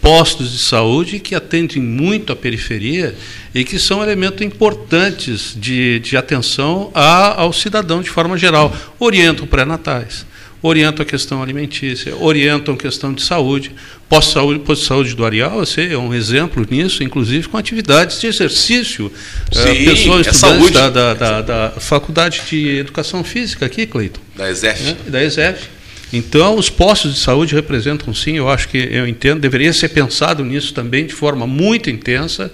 postos de saúde que atendem muito a periferia e que são elementos importantes de, de atenção a, ao cidadão de forma geral. Orientam pré-natais, orientam a questão alimentícia, orientam a questão de saúde. Posto de saúde, posto de saúde do Areal é um exemplo nisso, inclusive com atividades de exercício. Sim, uh, pessoas é estudantes da, da, da, da, Faculdade de Educação Física aqui, Cleiton. Da ESEF. É, da ESEF. Então, os postos de saúde representam sim, eu acho que eu entendo, deveria ser pensado nisso também de forma muito intensa,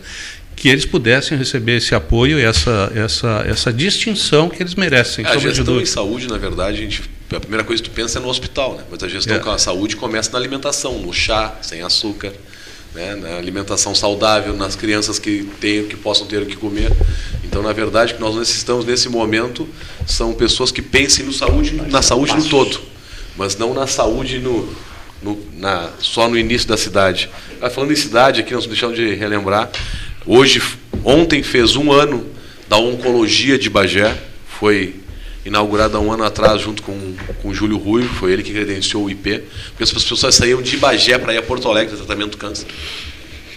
que eles pudessem receber esse apoio e essa, essa, essa distinção que eles merecem. A gestão em saúde, na verdade, a, gente, a primeira coisa que tu pensa é no hospital, né? mas a gestão é. com a saúde começa na alimentação, no chá, sem açúcar, né? na alimentação saudável, nas crianças que, tenham, que possam ter o que comer. Então, na verdade, o que nós necessitamos nesse momento são pessoas que pensem no saúde, na saúde no todo mas não na saúde no, no, na, só no início da cidade. Ah, falando em cidade, aqui nós deixamos de relembrar, hoje, ontem fez um ano da oncologia de Bagé, foi inaugurada um ano atrás junto com, com o Júlio Rui, foi ele que credenciou o IP, porque as pessoas saíam de Bagé para ir a Porto Alegre tratamento do câncer.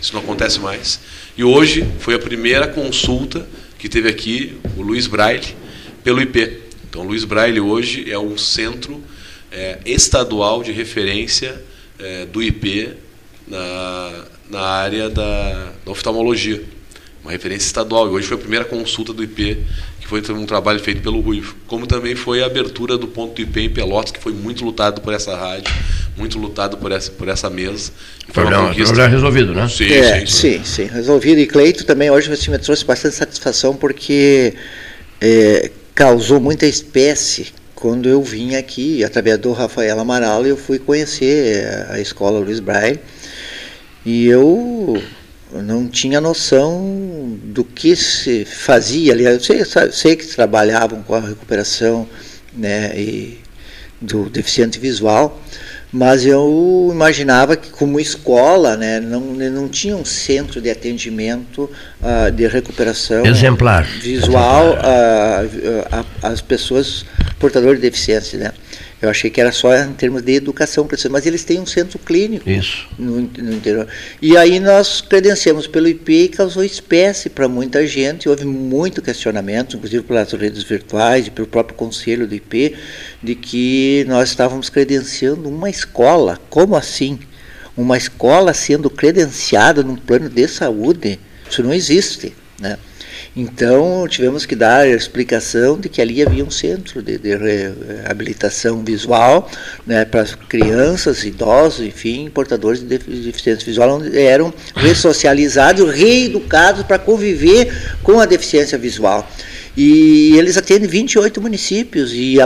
isso não acontece mais. E hoje foi a primeira consulta que teve aqui o Luiz Braille pelo IP. Então, o Luiz Braille hoje é um centro é, estadual de referência é, do IP na, na área da, da oftalmologia. Uma referência estadual. E hoje foi a primeira consulta do IP que foi um trabalho feito pelo Ruivo. Como também foi a abertura do ponto do IP em Pelotas, que foi muito lutado por essa rádio, muito lutado por essa, por essa mesa. Foi problema, problema resolvido, né? Sim, é, sim, sim, sim, resolvido. E Cleito também hoje você me trouxe bastante satisfação porque é, causou muita espécie quando eu vim aqui, através do Rafael Amaral, eu fui conhecer a escola Luiz Braille e eu não tinha noção do que se fazia ali. Eu sei, sei que trabalhavam com a recuperação né, e do deficiente visual, mas eu imaginava que como escola né, não, não tinha um centro de atendimento uh, de recuperação exemplar. visual às pessoas portadoras de deficiência. Né? Eu achei que era só em termos de educação, mas eles têm um centro clínico Isso. No, no interior. E aí nós credenciamos pelo IP e causou espécie para muita gente. Houve muito questionamento, inclusive pelas redes virtuais e pelo próprio conselho do IP, de que nós estávamos credenciando uma escola. Como assim? Uma escola sendo credenciada num plano de saúde? Isso não existe. Né? Então, tivemos que dar a explicação de que ali havia um centro de, de reabilitação visual né, para crianças, idosos, enfim, portadores de deficiência visual, onde eram ressocializados, reeducados para conviver com a deficiência visual. E eles atendem 28 municípios e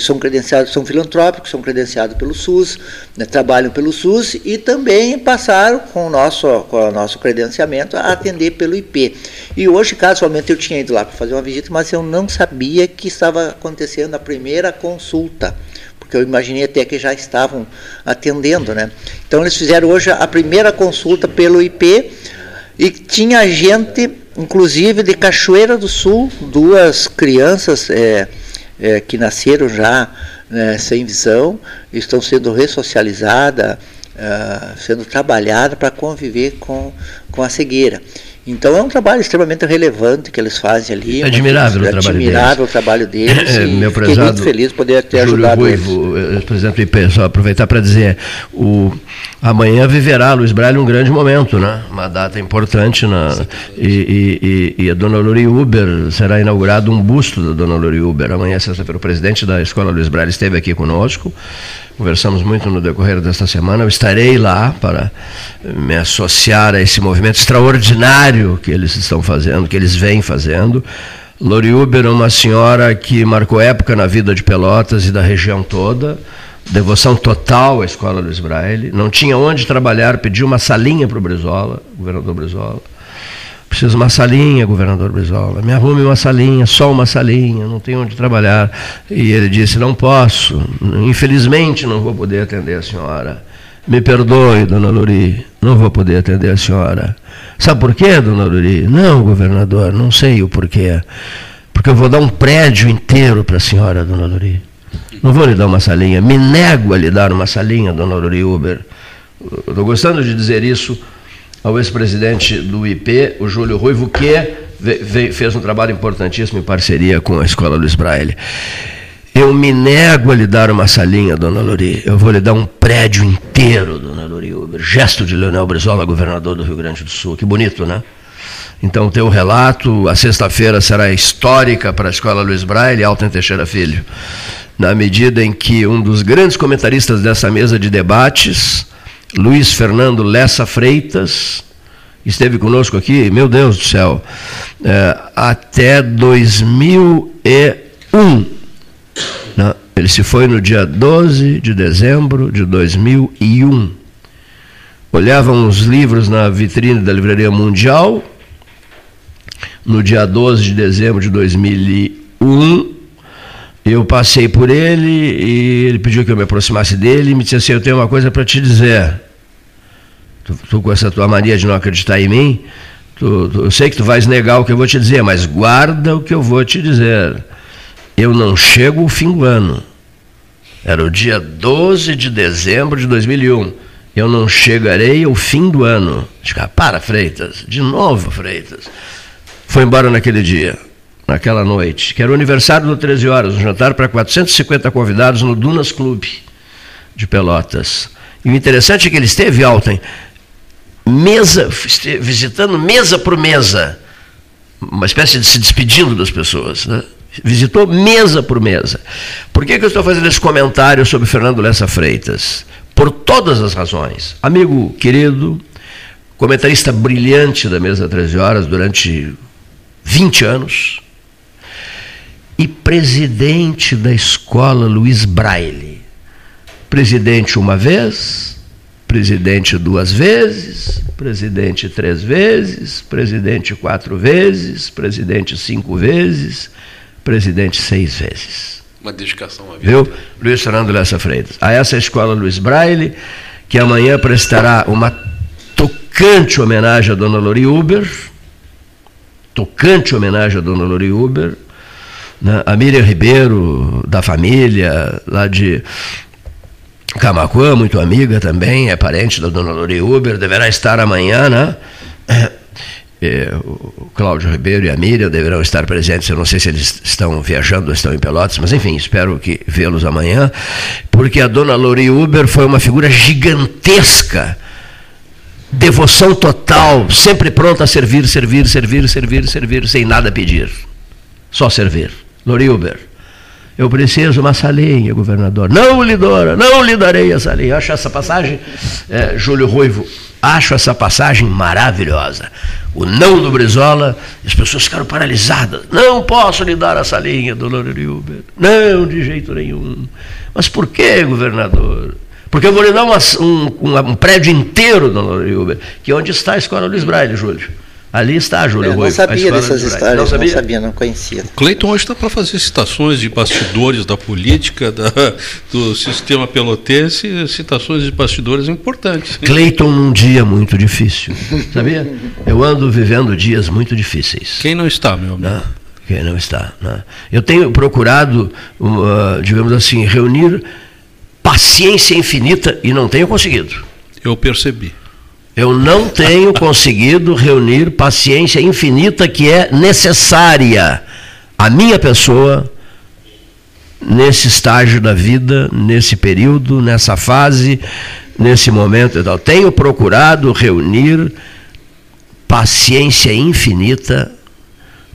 são credenciados, são filantrópicos, são credenciados pelo SUS, né, trabalham pelo SUS e também passaram com o nosso, com o nosso credenciamento a atender pelo IP. E hoje, casualmente, eu tinha ido lá para fazer uma visita, mas eu não sabia que estava acontecendo a primeira consulta porque eu imaginei até que já estavam atendendo, né? Então eles fizeram hoje a primeira consulta pelo IP e tinha gente inclusive de Cachoeira do Sul, duas crianças é, é, que nasceram já né, sem visão, estão sendo ressocializadas, uh, sendo trabalhadas para conviver com, com a cegueira. Então é um trabalho extremamente relevante que eles fazem ali. Admirável o trabalho admirável deles. o trabalho deles. [LAUGHS] É, meu prezado, muito feliz poder ter Júlio ajudado Ruivo, eles. Eh, por exemplo, só aproveitar para dizer, o, amanhã viverá Luiz Braille um grande momento, né? uma data importante. Na, e, e, e, a dona Lori Uber será inaugurado um busto da dona Lori Uber. Amanhã, sexta-feira, o presidente da Escola Luiz Braille esteve aqui conosco conversamos muito no decorrer desta semana. Eu estarei lá para me associar a esse movimento extraordinário que eles estão fazendo, que eles vêm fazendo. Lori Uber é uma senhora que marcou época na vida de Pelotas e da região toda. Devoção total à escola Luiz Braille. Não tinha onde trabalhar, pediu uma salinha para o Brizola, governador Brizola Preciso uma salinha, governador Brizola. Me arrume uma salinha, só uma salinha, não tenho onde trabalhar. E ele disse: Não posso, infelizmente não vou poder atender a senhora. Me perdoe, dona Luri, não vou poder atender a senhora. Sabe por quê, dona Luri? Não, governador, não sei o porquê. Porque eu vou dar um prédio inteiro para a senhora, dona Luri. Não vou lhe dar uma salinha. Me nego a lhe dar uma salinha, dona Luri Uber. Estou gostando de dizer isso ao ex-presidente do IP, o Júlio Ruivo, que fez um trabalho importantíssimo em parceria com a Escola Luiz Braille. Eu me nego a lhe dar uma salinha, dona Lori. Eu vou lhe dar um prédio inteiro, dona Lori Uber. Gesto de Leonel Brizola, governador do Rio Grande do Sul. Que bonito, né? Então, teu relato, a sexta-feira será histórica para a Escola Luiz Braille, Alten Teixeira Filho. Na medida em que um dos grandes comentaristas dessa mesa de debates, Luiz Fernando Lessa Freitas, esteve conosco aqui, meu Deus do céu, é, até 2001. Né? Ele se foi no dia 12 de dezembro de 2001. Olhavam os livros na vitrine da Livraria Mundial, no dia 12 de dezembro de 2001, eu passei por ele e ele pediu que eu me aproximasse dele e me disse assim: Eu tenho uma coisa para te dizer. Tu, tu, com essa tua mania de não acreditar em mim, tu, tu, eu sei que tu vais negar o que eu vou te dizer, mas guarda o que eu vou te dizer. Eu não chego o fim do ano. Era o dia 12 de dezembro de 2001. eu não chegarei ao fim do ano. Ah, para, Freitas, de novo, Freitas. Foi embora naquele dia, naquela noite, que era o aniversário do 13 horas, um jantar para 450 convidados no Dunas Clube de Pelotas. E o interessante é que ele esteve, Alten, mesa, visitando mesa por mesa, uma espécie de se despedindo das pessoas, né? Visitou mesa por mesa. Por que, que eu estou fazendo esse comentário sobre Fernando Lessa Freitas? Por todas as razões. Amigo querido, comentarista brilhante da mesa 13 horas durante 20 anos, e presidente da escola Luiz Braille. Presidente uma vez, presidente duas vezes, presidente três vezes, presidente quatro vezes, presidente cinco vezes, presidente seis vezes. Uma dedicação à vida. Viu? Luiz Fernando Lessa Freitas. A essa escola Luiz Braille, que amanhã prestará uma tocante homenagem a Dona Lori Uber, tocante homenagem a Dona Lori Uber, né? a Miriam Ribeiro, da família, lá de Camacuã, muito amiga também, é parente da Dona Lori Uber, deverá estar amanhã, né? É, o Cláudio Ribeiro e a Miriam deverão estar presentes. Eu não sei se eles estão viajando ou estão em Pelotas, mas enfim, espero que vê-los amanhã, porque a dona Lori Uber foi uma figura gigantesca. Devoção total, sempre pronta a servir, servir, servir, servir, servir, sem nada pedir. Só servir. Lori Uber. Eu preciso uma salinha, governador. Não lhe dou, não lhe darei a salinha. Acho essa passagem, é, Júlio Ruivo, acho essa passagem maravilhosa. O não do Brizola, as pessoas ficaram paralisadas. Não posso lhe dar a salinha, dona Uber. Não, de jeito nenhum. Mas por que, governador? Porque eu vou lhe dar uma, um, um, prédio inteiro, dona Uber, que é onde está a escola Luiz Braille, Júlio. Ali está, Júlio Eu não sabia dessas histórias, não sabia? não sabia, não conhecia. Cleiton hoje está para fazer citações de bastidores da política, da, do sistema pelotense, citações de bastidores importantes. Cleiton num dia muito difícil, sabia? Eu ando vivendo dias muito difíceis. Quem não está, meu amigo? Não, quem não está. Não. Eu tenho procurado, uh, digamos assim, reunir paciência infinita e não tenho conseguido. Eu percebi. Eu não tenho conseguido reunir paciência infinita que é necessária à minha pessoa nesse estágio da vida, nesse período, nessa fase, nesse momento e tal. Tenho procurado reunir paciência infinita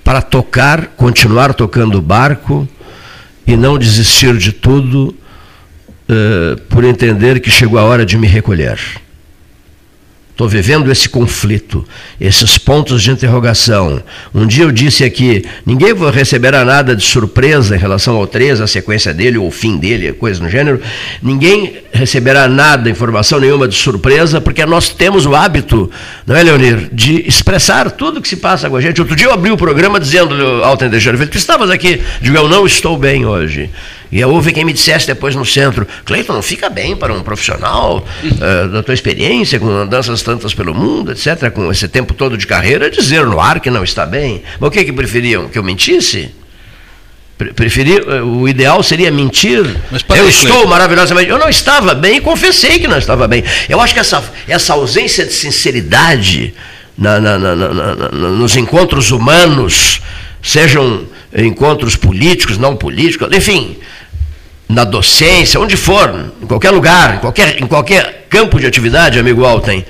para tocar, continuar tocando o barco e não desistir de tudo uh, por entender que chegou a hora de me recolher. Estou vivendo esse conflito, esses pontos de interrogação. Um dia eu disse aqui: ninguém receberá nada de surpresa em relação ao 3, a sequência dele, ou o fim dele, coisa no gênero. Ninguém receberá nada, informação nenhuma de surpresa, porque nós temos o hábito, não é, Leonir, de expressar tudo que se passa com a gente. Outro dia eu abri o programa dizendo, Alten Deixando, tu estavas aqui, digo, eu não estou bem hoje. E houve quem me dissesse depois no centro, Cleiton, não fica bem para um profissional uh, [LAUGHS] da tua experiência, com andanças tantas pelo mundo, etc., com esse tempo todo de carreira, dizer no ar que não está bem. Mas o que, que preferiam? Que eu mentisse? Preferir, eh, o ideal seria mentir. eu aí, estou Cleiton. maravilhosamente. Eu não estava bem e confessei que não estava bem. Eu acho que essa, essa ausência de sinceridade na, na, na, nos encontros humanos, sejam encontros políticos, não políticos, enfim, na docência, onde for, em qualquer lugar, em qualquer, em qualquer campo de atividade, amigo Alten,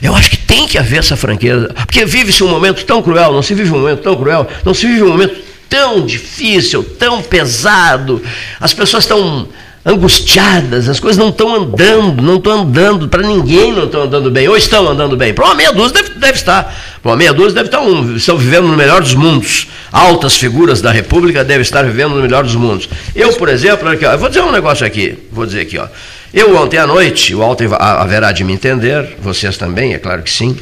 eu acho que tem que haver essa franqueza. Porque vive-se um momento tão cruel, não se vive um momento tão cruel, não se vive um momento tão difícil, tão pesado. As pessoas estão angustiadas, as coisas não estão andando, não estão andando, para ninguém não estão andando bem, ou estão andando bem. Para uma meia dúzia deve, deve estar, para uma meia dúzia deve estar um, estão vivendo no melhor dos mundos. Altas figuras da República devem estar vivendo no melhor dos mundos. Eu, por exemplo, aqui, ó, eu vou dizer um negócio aqui, vou dizer aqui, ó. Eu ontem à noite, o Alto haverá de me entender, vocês também, é claro que sim,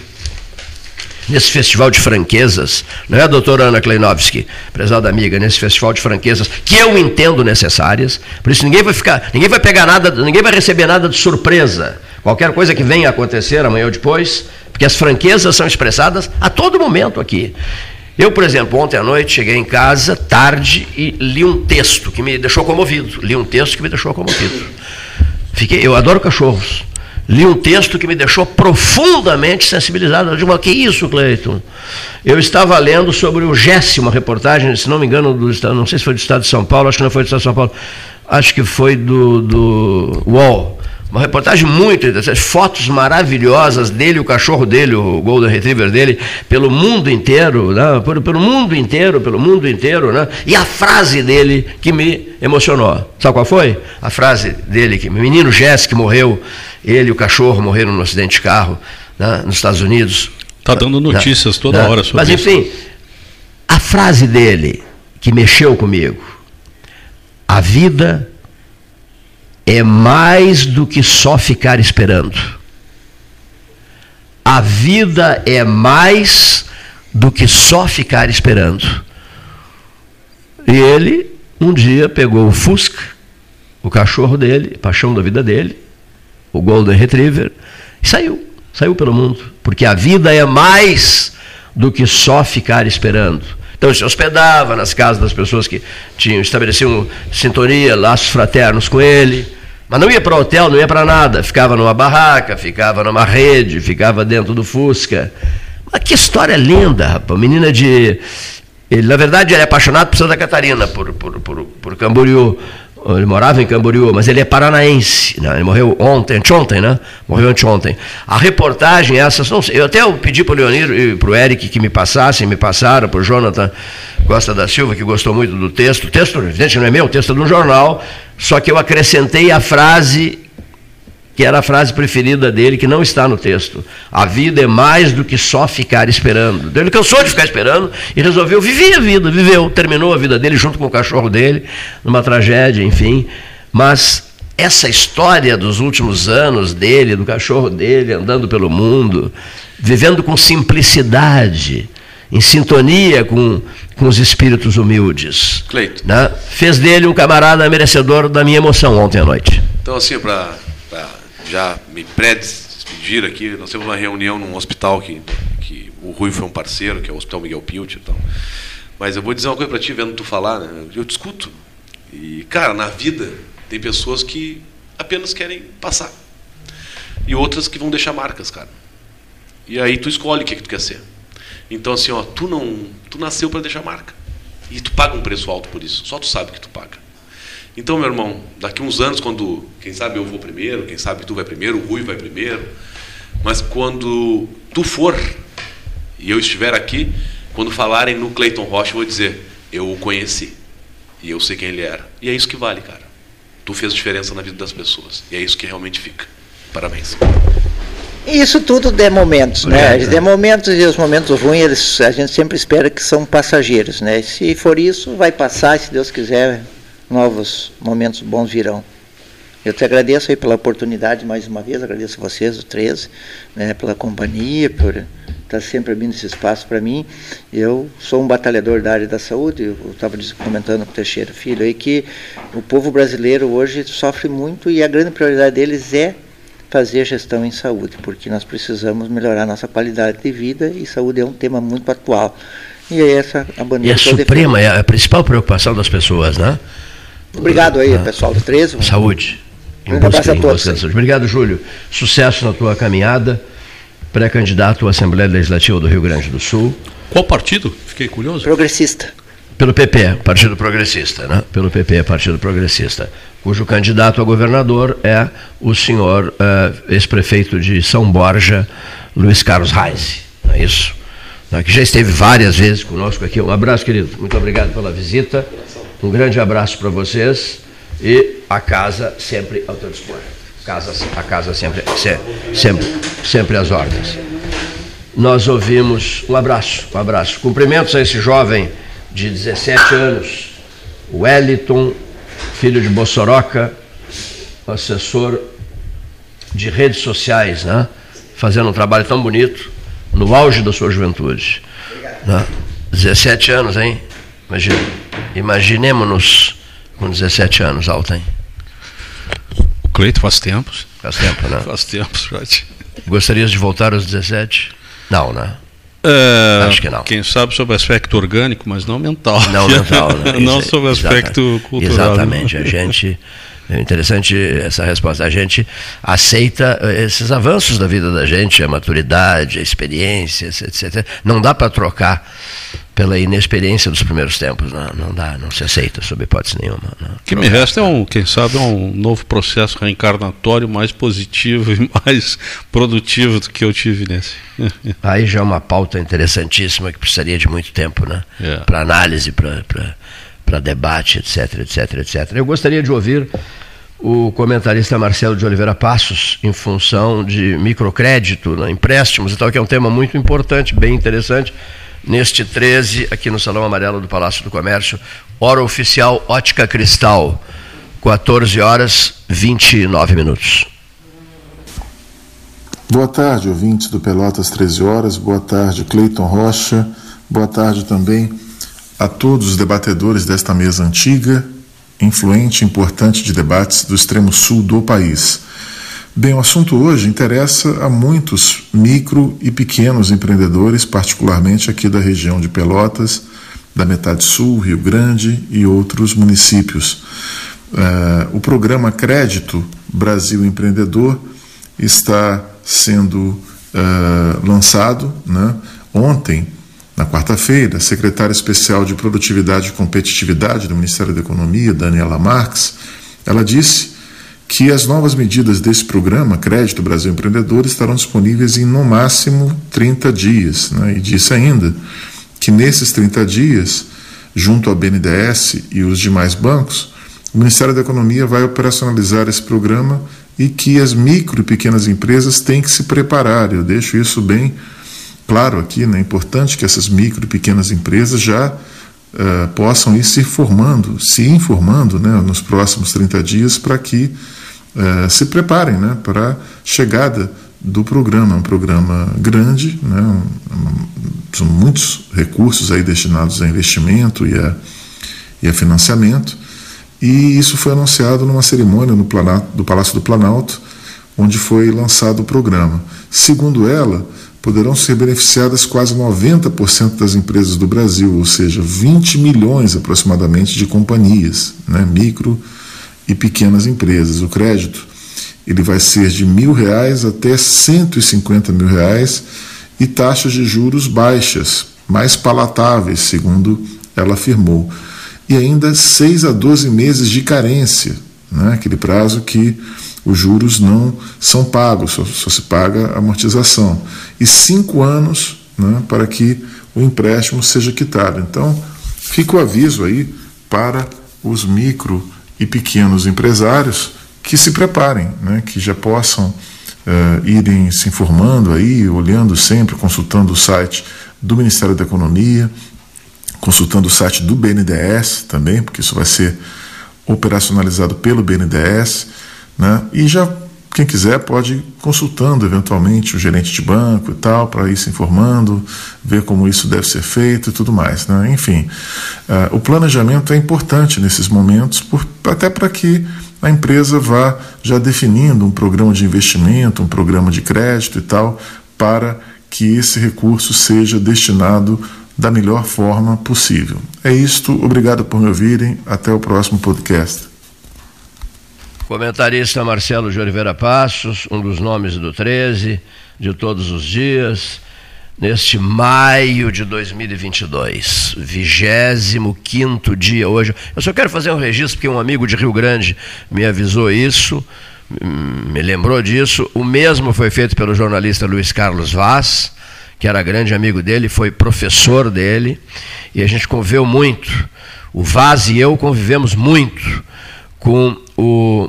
nesse festival de franquezas, não é, doutora Ana Kleinovski, prezada amiga, nesse festival de franquezas, que eu entendo necessárias, por isso ninguém vai ficar, ninguém vai pegar nada, ninguém vai receber nada de surpresa. Qualquer coisa que venha a acontecer amanhã ou depois, porque as franquezas são expressadas a todo momento aqui. Eu, por exemplo, ontem à noite cheguei em casa tarde e li um texto que me deixou comovido. Li um texto que me deixou comovido. Fiquei, eu adoro cachorros. Li um texto que me deixou profundamente sensibilizado. Eu digo, que isso, Cleiton? Eu estava lendo sobre o Jesse, uma reportagem, se não me engano, do estado, não sei se foi do estado de São Paulo, acho que não foi do estado de São Paulo, acho que foi do, do UOL uma reportagem muito interessante, fotos maravilhosas dele, o cachorro dele, o Golden Retriever dele, pelo mundo inteiro, né? pelo, pelo mundo inteiro, pelo mundo inteiro, né? E a frase dele que me emocionou. Sabe qual foi? A frase dele, que o menino Jess que morreu, ele e o cachorro morreram no acidente de carro né? nos Estados Unidos. Está dando né? notícias né? toda hora sobre Mas, isso. enfim, a frase dele que mexeu comigo. A vida é mais do que só ficar esperando. A vida é mais do que só ficar esperando. E ele, um dia, pegou o Fusca, o cachorro dele, paixão da vida dele, o Golden Retriever, e saiu. Saiu pelo mundo. Porque a vida é mais do que só ficar esperando. Então se hospedava nas casas das pessoas que tinham estabeleciam sintonia, laços fraternos com ele mas não ia para hotel, não ia para nada. Ficava numa barraca, ficava numa rede, ficava dentro do Fusca. Mas que história linda, rapaz. Menina de. Ele, na verdade, ele é apaixonado por Santa Catarina, por, por, por, por Camboriú. Ele morava em Camboriú, mas ele é paranaense. Né? Ele morreu ontem, anteontem, né? Morreu anteontem. A reportagem, essas, não sei, eu até pedi para o Leonir e para o Eric que me passassem, me passaram, para o Jonathan Costa da Silva, que gostou muito do texto. O texto, evidente, não é meu, o texto é de um jornal, só que eu acrescentei a frase que era a frase preferida dele, que não está no texto. A vida é mais do que só ficar esperando. Então, ele cansou de ficar esperando e resolveu viver a vida, viveu, terminou a vida dele junto com o cachorro dele, numa tragédia, enfim. Mas essa história dos últimos anos dele, do cachorro dele, andando pelo mundo, vivendo com simplicidade, em sintonia com, com os espíritos humildes. Cleito. Né? Fez dele um camarada merecedor da minha emoção ontem à noite. Então, assim, para já me pré-despedir aqui, nós temos uma reunião num hospital que, que o Rui foi um parceiro, que é o Hospital Miguel Pilt e tal. Mas eu vou dizer uma coisa para ti, vendo tu falar, né? eu discuto. E, cara, na vida tem pessoas que apenas querem passar. E outras que vão deixar marcas, cara. E aí tu escolhe o que, que tu quer ser. Então, assim, ó, tu não. Tu nasceu para deixar marca. E tu paga um preço alto por isso. Só tu sabe que tu paga. Então, meu irmão, daqui uns anos, quando, quem sabe eu vou primeiro, quem sabe tu vai primeiro, o Rui vai primeiro, mas quando tu for e eu estiver aqui, quando falarem no Clayton Rocha, eu vou dizer: eu o conheci e eu sei quem ele era. E é isso que vale, cara. Tu fez diferença na vida das pessoas e é isso que realmente fica. Parabéns. Isso tudo de momentos, né? De momentos e os momentos ruins, eles, a gente sempre espera que são passageiros, né? Se for isso, vai passar, se Deus quiser, novos momentos bons virão. Eu te agradeço aí pela oportunidade mais uma vez, agradeço a vocês, o 13, né, pela companhia, por estar sempre abrindo esse espaço para mim. Eu sou um batalhador da área da saúde, eu estava comentando com o Teixeira Filho aí que o povo brasileiro hoje sofre muito e a grande prioridade deles é fazer gestão em saúde, porque nós precisamos melhorar nossa qualidade de vida e saúde é um tema muito atual. E é essa a bandeira. E a suprema, é a principal preocupação das pessoas, né? Obrigado aí, ah, pessoal do 13. Saúde. Um abraço a todos. Obrigado, Júlio. Sucesso na tua caminhada. Pré-candidato à Assembleia Legislativa do Rio Grande do Sul. Qual partido? Fiquei curioso. Progressista. Pelo PP, Partido Progressista, né? Pelo PP, Partido Progressista, cujo candidato a governador é o senhor uh, ex-prefeito de São Borja, Luiz Carlos Reis. Não é isso? Que já esteve várias vezes conosco aqui. Um abraço, querido. Muito obrigado pela visita. Um grande abraço para vocês e a casa sempre ao teu dispor. Casa, a casa sempre, sempre, sempre às ordens. Nós ouvimos um abraço, um abraço. Cumprimentos a esse jovem de 17 anos, Wellington, filho de Bossoroca, assessor de redes sociais, né? fazendo um trabalho tão bonito, no auge da sua juventude. Né? 17 anos, hein? Imagina. Imaginemos-nos com 17 anos, Alten. O Cleito faz tempos. Faz tempo, né? [LAUGHS] faz tempos, Jorge. Gostarias de voltar aos 17? Não, né? É, Acho que não. Quem sabe sobre aspecto orgânico, mas não mental. Não mental, [LAUGHS] né? não sobre o aspecto cultural. Exatamente. A gente, É interessante essa resposta. A gente aceita eh, esses avanços da vida da gente, a maturidade, a experiência, etc. Não dá para trocar pela inexperiência dos primeiros tempos. Não, não dá, não se aceita sob hipótese nenhuma. O que me resta é um, quem sabe, é um novo processo reencarnatório mais positivo [LAUGHS] e mais produtivo do que eu tive nesse. [LAUGHS] Aí já é uma pauta interessantíssima que precisaria de muito tempo, né? É. Para análise, para debate, etc, etc, etc. Eu gostaria de ouvir o comentarista Marcelo de Oliveira Passos em função de microcrédito, né, empréstimos e tal, que é um tema muito importante, bem interessante neste 13, aqui no Salão Amarelo do Palácio do Comércio, hora oficial Ótica Cristal, 14 horas 29 minutos. Boa tarde, ouvintes do Pelotas 13 horas. Boa tarde, Cleiton Rocha. Boa tarde também a todos os debatedores desta mesa antiga, influente e importante de debates do extremo sul do país. Bem, o assunto hoje interessa a muitos micro e pequenos empreendedores, particularmente aqui da região de Pelotas, da metade sul, Rio Grande e outros municípios. Uh, o programa Crédito Brasil Empreendedor está sendo uh, lançado né? ontem, na quarta-feira, a secretária especial de Produtividade e Competitividade do Ministério da Economia, Daniela Marques, ela disse que as novas medidas desse programa, Crédito Brasil Empreendedor, estarão disponíveis em no máximo 30 dias. Né? E disse ainda que nesses 30 dias, junto ao BNDES e os demais bancos, o Ministério da Economia vai operacionalizar esse programa e que as micro e pequenas empresas têm que se preparar. Eu deixo isso bem claro aqui, né? é importante que essas micro e pequenas empresas já uh, possam ir se formando, se informando né, nos próximos 30 dias para que é, se preparem né, para a chegada do programa. É um programa grande, né, um, são muitos recursos aí destinados a investimento e a, e a financiamento, e isso foi anunciado numa cerimônia no Planalto, do Palácio do Planalto, onde foi lançado o programa. Segundo ela, poderão ser beneficiadas quase 90% das empresas do Brasil, ou seja, 20 milhões aproximadamente de companhias, né, micro e pequenas empresas. O crédito ele vai ser de mil reais até 150 mil reais e taxas de juros baixas, mais palatáveis, segundo ela afirmou. E ainda 6 a 12 meses de carência, né? aquele prazo que os juros não são pagos, só, só se paga a amortização. E cinco anos né, para que o empréstimo seja quitado. Então, fica o aviso aí para os micro e pequenos empresários que se preparem, né, que já possam uh, irem se informando aí, olhando sempre, consultando o site do Ministério da Economia, consultando o site do BNDES também, porque isso vai ser operacionalizado pelo BNDES, né, e já quem quiser pode ir consultando eventualmente o gerente de banco e tal, para ir se informando, ver como isso deve ser feito e tudo mais. Né? Enfim, uh, o planejamento é importante nesses momentos, por, até para que a empresa vá já definindo um programa de investimento, um programa de crédito e tal, para que esse recurso seja destinado da melhor forma possível. É isto, obrigado por me ouvirem, até o próximo podcast. Comentarista Marcelo de Oliveira Passos, um dos nomes do 13, de todos os dias, neste maio de 2022, 25 dia hoje. Eu só quero fazer um registro, porque um amigo de Rio Grande me avisou isso, me lembrou disso. O mesmo foi feito pelo jornalista Luiz Carlos Vaz, que era grande amigo dele, foi professor dele, e a gente conviveu muito. O Vaz e eu convivemos muito com o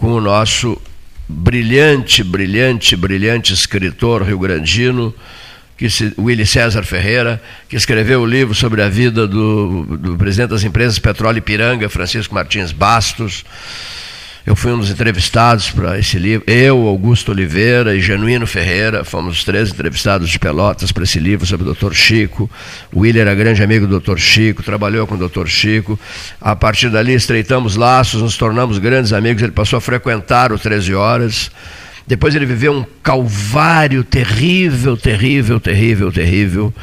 com o nosso brilhante, brilhante, brilhante escritor rio-grandino, que se, Willy César Ferreira, que escreveu o livro sobre a vida do, do presidente das empresas Petróleo e Piranga, Francisco Martins Bastos. Eu fui um dos entrevistados para esse livro. Eu, Augusto Oliveira e Genuíno Ferreira fomos os três entrevistados de Pelotas para esse livro sobre o Dr. Chico. O William era grande amigo do Dr. Chico, trabalhou com o Dr. Chico. A partir dali estreitamos laços, nos tornamos grandes amigos. Ele passou a frequentar o 13 Horas Depois ele viveu um calvário terrível, terrível, terrível, terrível.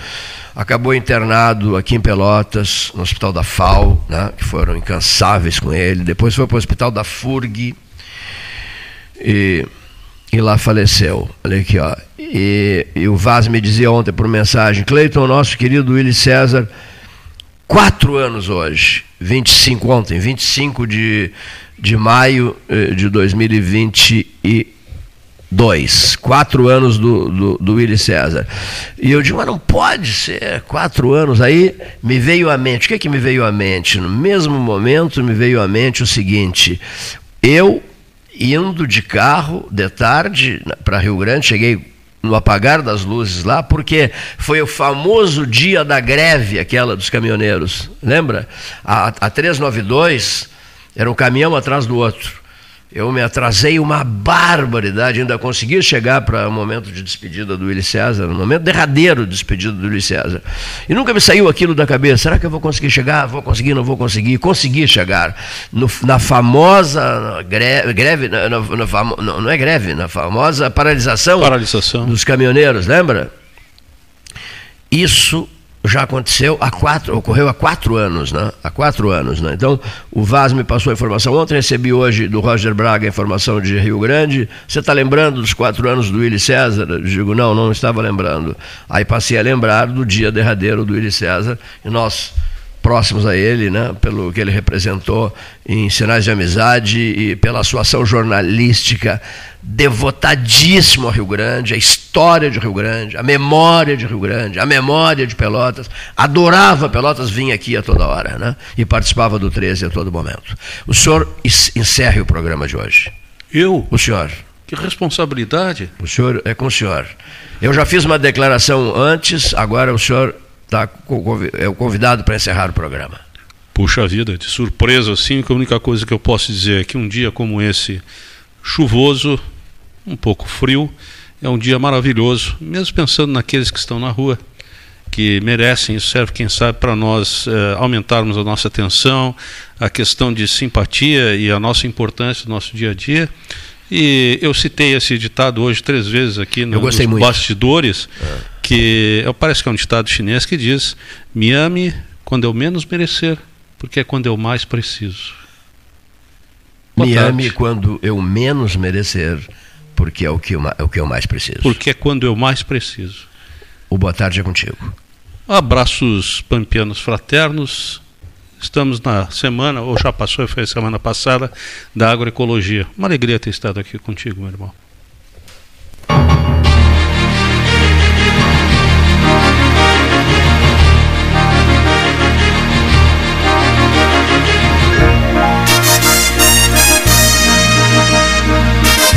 Acabou internado aqui em Pelotas, no Hospital da FAO, né, que foram incansáveis com ele. Depois foi para o Hospital da FURG e, e lá faleceu. Olha aqui, ó. E, e o Vaz me dizia ontem por mensagem: Cleiton, nosso querido Willy César, quatro anos hoje, 25 ontem, 25 de, de maio eh, de 2021 dois, quatro anos do, do, do César. E eu digo, mas não pode ser quatro anos. Aí me veio à mente, o que, é que me veio à mente? No mesmo momento me veio à mente o seguinte: eu indo de carro de tarde para Rio Grande, cheguei no apagar das luzes lá, porque foi o famoso dia da greve, aquela dos caminhoneiros. Lembra? A, a 392 era um caminhão atrás do outro. Eu me atrasei uma barbaridade, ainda consegui chegar para o momento de despedida do Willy César, no momento derradeiro de despedida do Willy César. E nunca me saiu aquilo da cabeça: será que eu vou conseguir chegar? Vou conseguir, não vou conseguir? Consegui chegar. No, na famosa greve, greve no, não é greve, na famosa paralisação, paralisação dos caminhoneiros, lembra? Isso já aconteceu há quatro, ocorreu há quatro anos, né? Há quatro anos, né? Então, o Vaz me passou a informação ontem, recebi hoje do Roger Braga a informação de Rio Grande. Você está lembrando dos quatro anos do Willy César? Eu digo, não, não estava lembrando. Aí passei a lembrar do dia derradeiro do Willy César e nós próximos a ele, né, pelo que ele representou em sinais de amizade e pela sua ação jornalística devotadíssimo ao Rio Grande, a história de Rio Grande, a memória de Rio Grande, a memória de Pelotas. Adorava Pelotas, vinha aqui a toda hora, né? E participava do 13 a todo momento. O senhor encerre o programa de hoje. Eu? O senhor. Que responsabilidade. O senhor é com o senhor. Eu já fiz uma declaração antes, agora o senhor tá, é o convidado para encerrar o programa. Puxa vida, de surpresa assim, a única coisa que eu posso dizer é que um dia como esse, chuvoso, um pouco frio, é um dia maravilhoso, mesmo pensando naqueles que estão na rua, que merecem, isso serve, quem sabe, para nós eh, aumentarmos a nossa atenção, a questão de simpatia e a nossa importância no nosso dia a dia. E eu citei esse ditado hoje três vezes aqui no, nos muito. bastidores, é. Que parece que é um ditado chinês que diz: Me ame quando eu menos merecer, porque é quando eu mais preciso. Boa Me tarde. ame quando eu menos merecer, porque é o que, eu, é o que eu mais preciso. Porque é quando eu mais preciso. O boa tarde é contigo. Abraços pampianos fraternos. Estamos na semana, ou já passou, foi a semana passada, da agroecologia. Uma alegria ter estado aqui contigo, meu irmão.